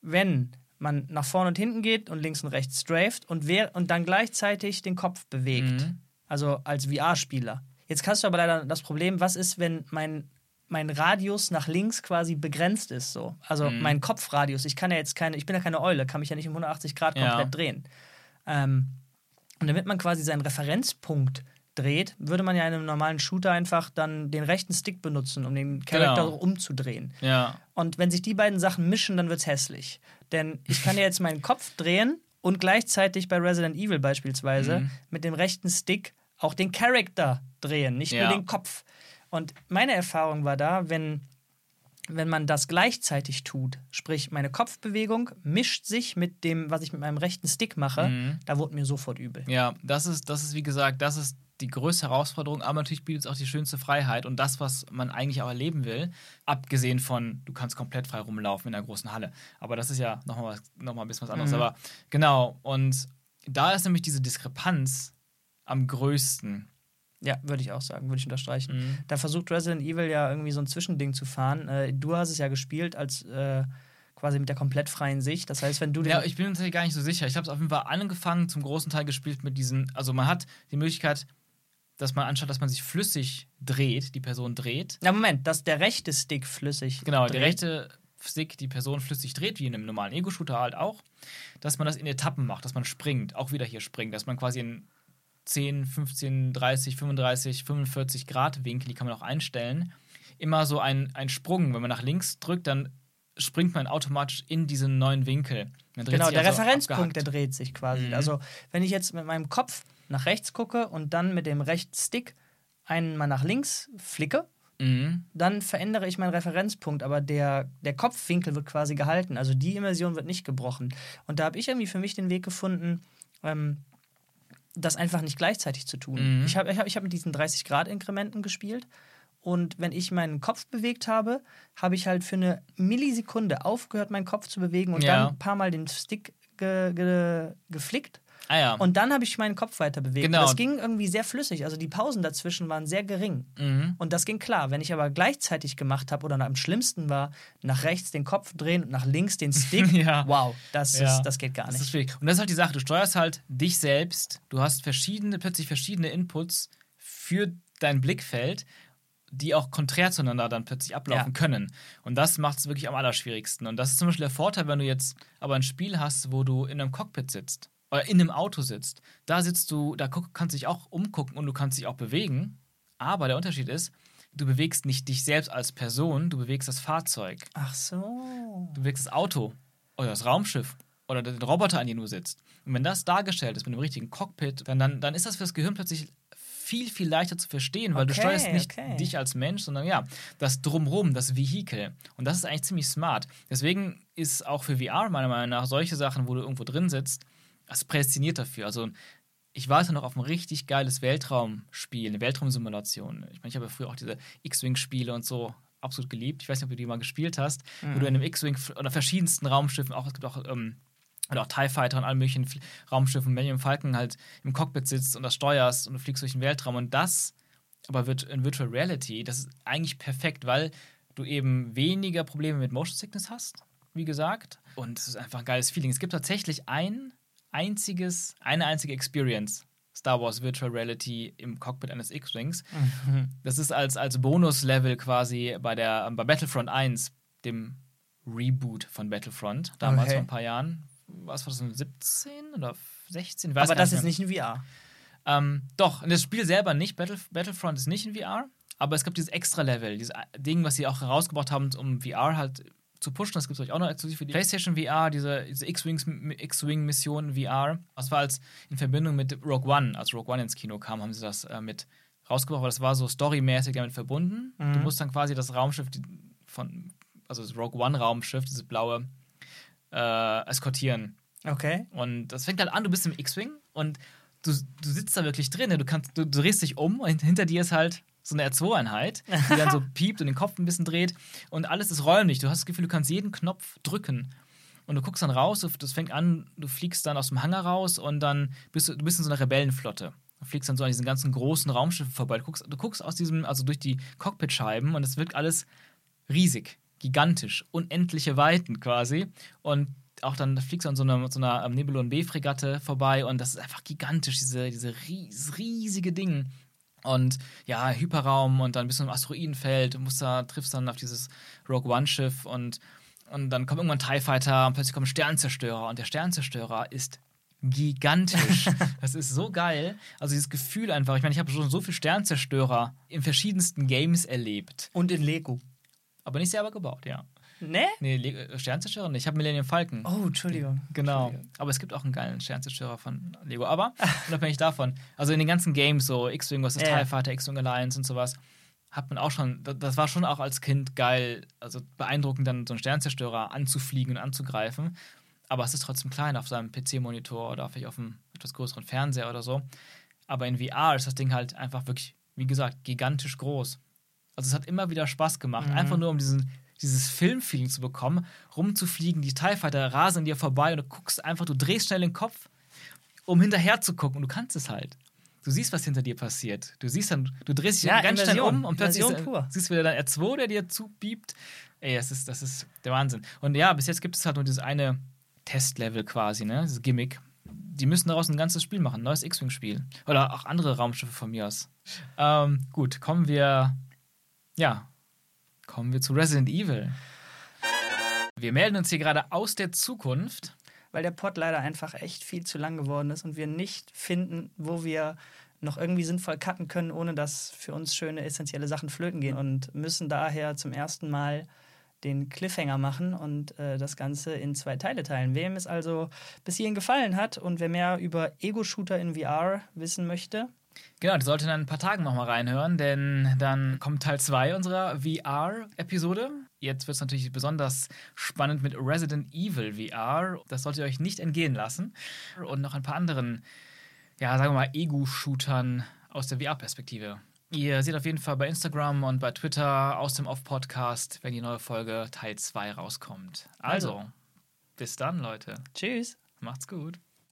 wenn man nach vorne und hinten geht und links und rechts straft und, wer, und dann gleichzeitig den Kopf bewegt. Mhm. Also als VR-Spieler. Jetzt hast du aber leider das Problem, was ist, wenn mein, mein Radius nach links quasi begrenzt ist so. Also mhm. mein Kopfradius. Ich kann ja jetzt keine, ich bin ja keine Eule, kann mich ja nicht um 180 Grad komplett ja. drehen. Ähm, und damit man quasi seinen Referenzpunkt dreht, würde man ja in einem normalen Shooter einfach dann den rechten Stick benutzen, um den Charakter genau. umzudrehen. Ja. Und wenn sich die beiden Sachen mischen, dann wird es hässlich. Denn ich kann ja jetzt meinen Kopf drehen und gleichzeitig bei Resident Evil beispielsweise mhm. mit dem rechten Stick auch den Charakter drehen, nicht ja. nur den Kopf. Und meine Erfahrung war da, wenn wenn man das gleichzeitig tut, sprich meine Kopfbewegung mischt sich mit dem, was ich mit meinem rechten Stick mache, mhm. da wurde mir sofort übel. Ja, das ist, das ist wie gesagt, das ist die größte Herausforderung, aber natürlich bietet es auch die schönste Freiheit und das, was man eigentlich auch erleben will, abgesehen von, du kannst komplett frei rumlaufen in einer großen Halle. Aber das ist ja nochmal noch mal ein bisschen was anderes. Mhm. Aber genau, und da ist nämlich diese Diskrepanz am größten. Ja, würde ich auch sagen, würde ich unterstreichen. Mhm. Da versucht Resident Evil ja irgendwie so ein Zwischending zu fahren. Äh, du hast es ja gespielt als äh, quasi mit der komplett freien Sicht. Das heißt, wenn du Ja, ich bin mir gar nicht so sicher. Ich habe es auf jeden Fall angefangen, zum großen Teil gespielt mit diesen. Also, man hat die Möglichkeit, dass man anstatt, dass man sich flüssig dreht, die Person dreht. Na, Moment, dass der rechte Stick flüssig. Genau, dreht. der rechte Stick die Person flüssig dreht, wie in einem normalen Ego-Shooter halt auch, dass man das in Etappen macht, dass man springt, auch wieder hier springt, dass man quasi in 10, 15, 30, 35, 45 Grad Winkel, die kann man auch einstellen, immer so ein, ein Sprung. Wenn man nach links drückt, dann springt man automatisch in diesen neuen Winkel. Genau, der also Referenzpunkt, abgehackt. der dreht sich quasi. Mhm. Also, wenn ich jetzt mit meinem Kopf nach rechts gucke und dann mit dem Rechtsstick einen mal nach links flicke, mhm. dann verändere ich meinen Referenzpunkt, aber der, der Kopfwinkel wird quasi gehalten. Also die Immersion wird nicht gebrochen. Und da habe ich irgendwie für mich den Weg gefunden, ähm, das einfach nicht gleichzeitig zu tun. Mhm. Ich habe ich hab, ich hab mit diesen 30-Grad-Inkrementen gespielt. Und wenn ich meinen Kopf bewegt habe, habe ich halt für eine Millisekunde aufgehört, meinen Kopf zu bewegen und ja. dann ein paar Mal den Stick ge ge geflickt. Ah, ja. Und dann habe ich meinen Kopf weiter bewegt. Genau. Das ging irgendwie sehr flüssig. Also die Pausen dazwischen waren sehr gering. Mhm. Und das ging klar. Wenn ich aber gleichzeitig gemacht habe oder am schlimmsten war, nach rechts den Kopf drehen und nach links den Stick, ja. wow, das, ja. ist, das geht gar nicht. Das ist und das ist halt die Sache. Du steuerst halt dich selbst. Du hast verschiedene, plötzlich verschiedene Inputs für dein Blickfeld die auch konträr zueinander dann plötzlich ablaufen ja. können. Und das macht es wirklich am allerschwierigsten. Und das ist zum Beispiel der Vorteil, wenn du jetzt aber ein Spiel hast, wo du in einem Cockpit sitzt oder in einem Auto sitzt, da sitzt du, da kannst du dich auch umgucken und du kannst dich auch bewegen. Aber der Unterschied ist, du bewegst nicht dich selbst als Person, du bewegst das Fahrzeug. Ach so. Du bewegst das Auto oder das Raumschiff oder den Roboter, an dem du sitzt. Und wenn das dargestellt ist mit einem richtigen Cockpit, dann, dann, dann ist das für das Gehirn plötzlich viel, viel leichter zu verstehen, weil okay, du steuerst nicht okay. dich als Mensch, sondern ja, das Drumrum, das Vehikel. Und das ist eigentlich ziemlich smart. Deswegen ist auch für VR meiner Meinung nach solche Sachen, wo du irgendwo drin sitzt, das prädestiniert dafür. Also ich warte noch auf ein richtig geiles Weltraumspiel, eine Weltraumsimulation. Ich meine, ich habe ja früher auch diese X-Wing-Spiele und so absolut geliebt. Ich weiß nicht, ob du die mal gespielt hast, mhm. wo du in einem X-Wing oder verschiedensten Raumschiffen, auch es gibt auch ähm, oder auch TIE Fighter und allen möglichen Raumschiffen, Millennium Falcon halt im Cockpit sitzt und das steuerst und du fliegst durch den Weltraum. Und das aber wird in Virtual Reality, das ist eigentlich perfekt, weil du eben weniger Probleme mit Motion Sickness hast, wie gesagt. Und es ist einfach ein geiles Feeling. Es gibt tatsächlich ein einziges, eine einzige Experience. Star Wars Virtual Reality im Cockpit eines X-Wings. Mhm. Das ist als, als Bonus-Level quasi bei, der, bei Battlefront 1, dem Reboot von Battlefront, damals okay. vor ein paar Jahren. Was war das, 17 oder 16? Aber das ist nicht in VR. Ähm, doch, das Spiel selber nicht. Battle, Battlefront ist nicht in VR. Aber es gibt dieses Extra-Level, dieses Ding, was sie auch herausgebracht haben, um VR halt zu pushen. Das gibt es euch auch noch exklusiv für die PlayStation VR, diese, diese X-Wing-Mission VR. Das war als in Verbindung mit Rogue One, als Rogue One ins Kino kam, haben sie das äh, mit rausgebracht, weil das war so storymäßig damit verbunden. Mhm. Du musst dann quasi das Raumschiff von, also das Rogue One-Raumschiff, dieses blaue, äh, eskortieren. Okay. Und das fängt halt an, du bist im X-Wing und du, du sitzt da wirklich drin, du, kannst, du, du drehst dich um und hinter dir ist halt so eine R2-Einheit, die dann so piept und den Kopf ein bisschen dreht und alles ist räumlich. Du hast das Gefühl, du kannst jeden Knopf drücken. Und du guckst dann raus, das fängt an, du fliegst dann aus dem Hangar raus und dann bist du, du bist in so einer Rebellenflotte. Du fliegst dann so an diesen ganzen großen Raumschiffen vorbei. Du guckst, du guckst aus diesem, also durch die Cockpitscheiben und es wirkt alles riesig, gigantisch, unendliche Weiten quasi. Und auch dann fliegst du an so einer, so einer Nebulon B-Fregatte vorbei und das ist einfach gigantisch, diese, diese ries, riesige Ding. Und ja, Hyperraum und dann bist du im Asteroidenfeld, du musst da, triffst dann auf dieses Rogue One-Schiff und, und dann kommt irgendwann ein TIE Fighter und plötzlich kommt ein Sternzerstörer und der Sternzerstörer ist gigantisch. das ist so geil. Also dieses Gefühl einfach, ich meine, ich habe schon so viele Sternzerstörer in verschiedensten Games erlebt. Und in Lego. Aber nicht selber gebaut, ja. Ne? Nee, äh, Sternzerstörer nicht. Ich habe Millennium Falcon. Oh, Entschuldigung. Genau. Entschuldigung. Aber es gibt auch einen geilen Sternzerstörer von Lego. Aber unabhängig davon, also in den ganzen Games, so X-Wing vs. Ja. TIE Fighter, X-Wing Alliance und sowas, hat man auch schon, das war schon auch als Kind geil, also beeindruckend, dann so einen Sternzerstörer anzufliegen und anzugreifen. Aber es ist trotzdem klein auf seinem PC-Monitor oder vielleicht auf einem etwas größeren Fernseher oder so. Aber in VR ist das Ding halt einfach wirklich, wie gesagt, gigantisch groß. Also es hat immer wieder Spaß gemacht, mhm. einfach nur um diesen, dieses Filmfeeling zu bekommen, rumzufliegen, die TIE Fighter rasen an dir vorbei und du guckst einfach, du drehst schnell den Kopf, um hinterher zu gucken und du kannst es halt. Du siehst, was hinter dir passiert. Du siehst dann, du drehst dich ja, ganz schnell um und plötzlich ist, siehst du wieder dann R2, der dir zubiebt. Ey, das ist, das ist der Wahnsinn. Und ja, bis jetzt gibt es halt nur dieses eine Testlevel quasi, ne? Dieses Gimmick. Die müssen daraus ein ganzes Spiel machen, ein neues X-Wing-Spiel. Oder auch andere Raumschiffe von mir aus. Ähm, gut, kommen wir. Ja, kommen wir zu Resident Evil. Wir melden uns hier gerade aus der Zukunft. Weil der Pod leider einfach echt viel zu lang geworden ist und wir nicht finden, wo wir noch irgendwie sinnvoll cutten können, ohne dass für uns schöne essentielle Sachen flöten gehen. Und müssen daher zum ersten Mal den Cliffhanger machen und äh, das Ganze in zwei Teile teilen. Wem es also bis hierhin gefallen hat und wer mehr über Ego-Shooter in VR wissen möchte, Genau, die sollte in ein paar Tagen nochmal reinhören, denn dann kommt Teil 2 unserer VR-Episode. Jetzt wird es natürlich besonders spannend mit Resident Evil VR. Das solltet ihr euch nicht entgehen lassen. Und noch ein paar anderen, ja, sagen wir mal, Ego-Shootern aus der VR-Perspektive. Ihr seht auf jeden Fall bei Instagram und bei Twitter aus dem Off-Podcast, wenn die neue Folge Teil 2 rauskommt. Also, also, bis dann, Leute. Tschüss. Macht's gut.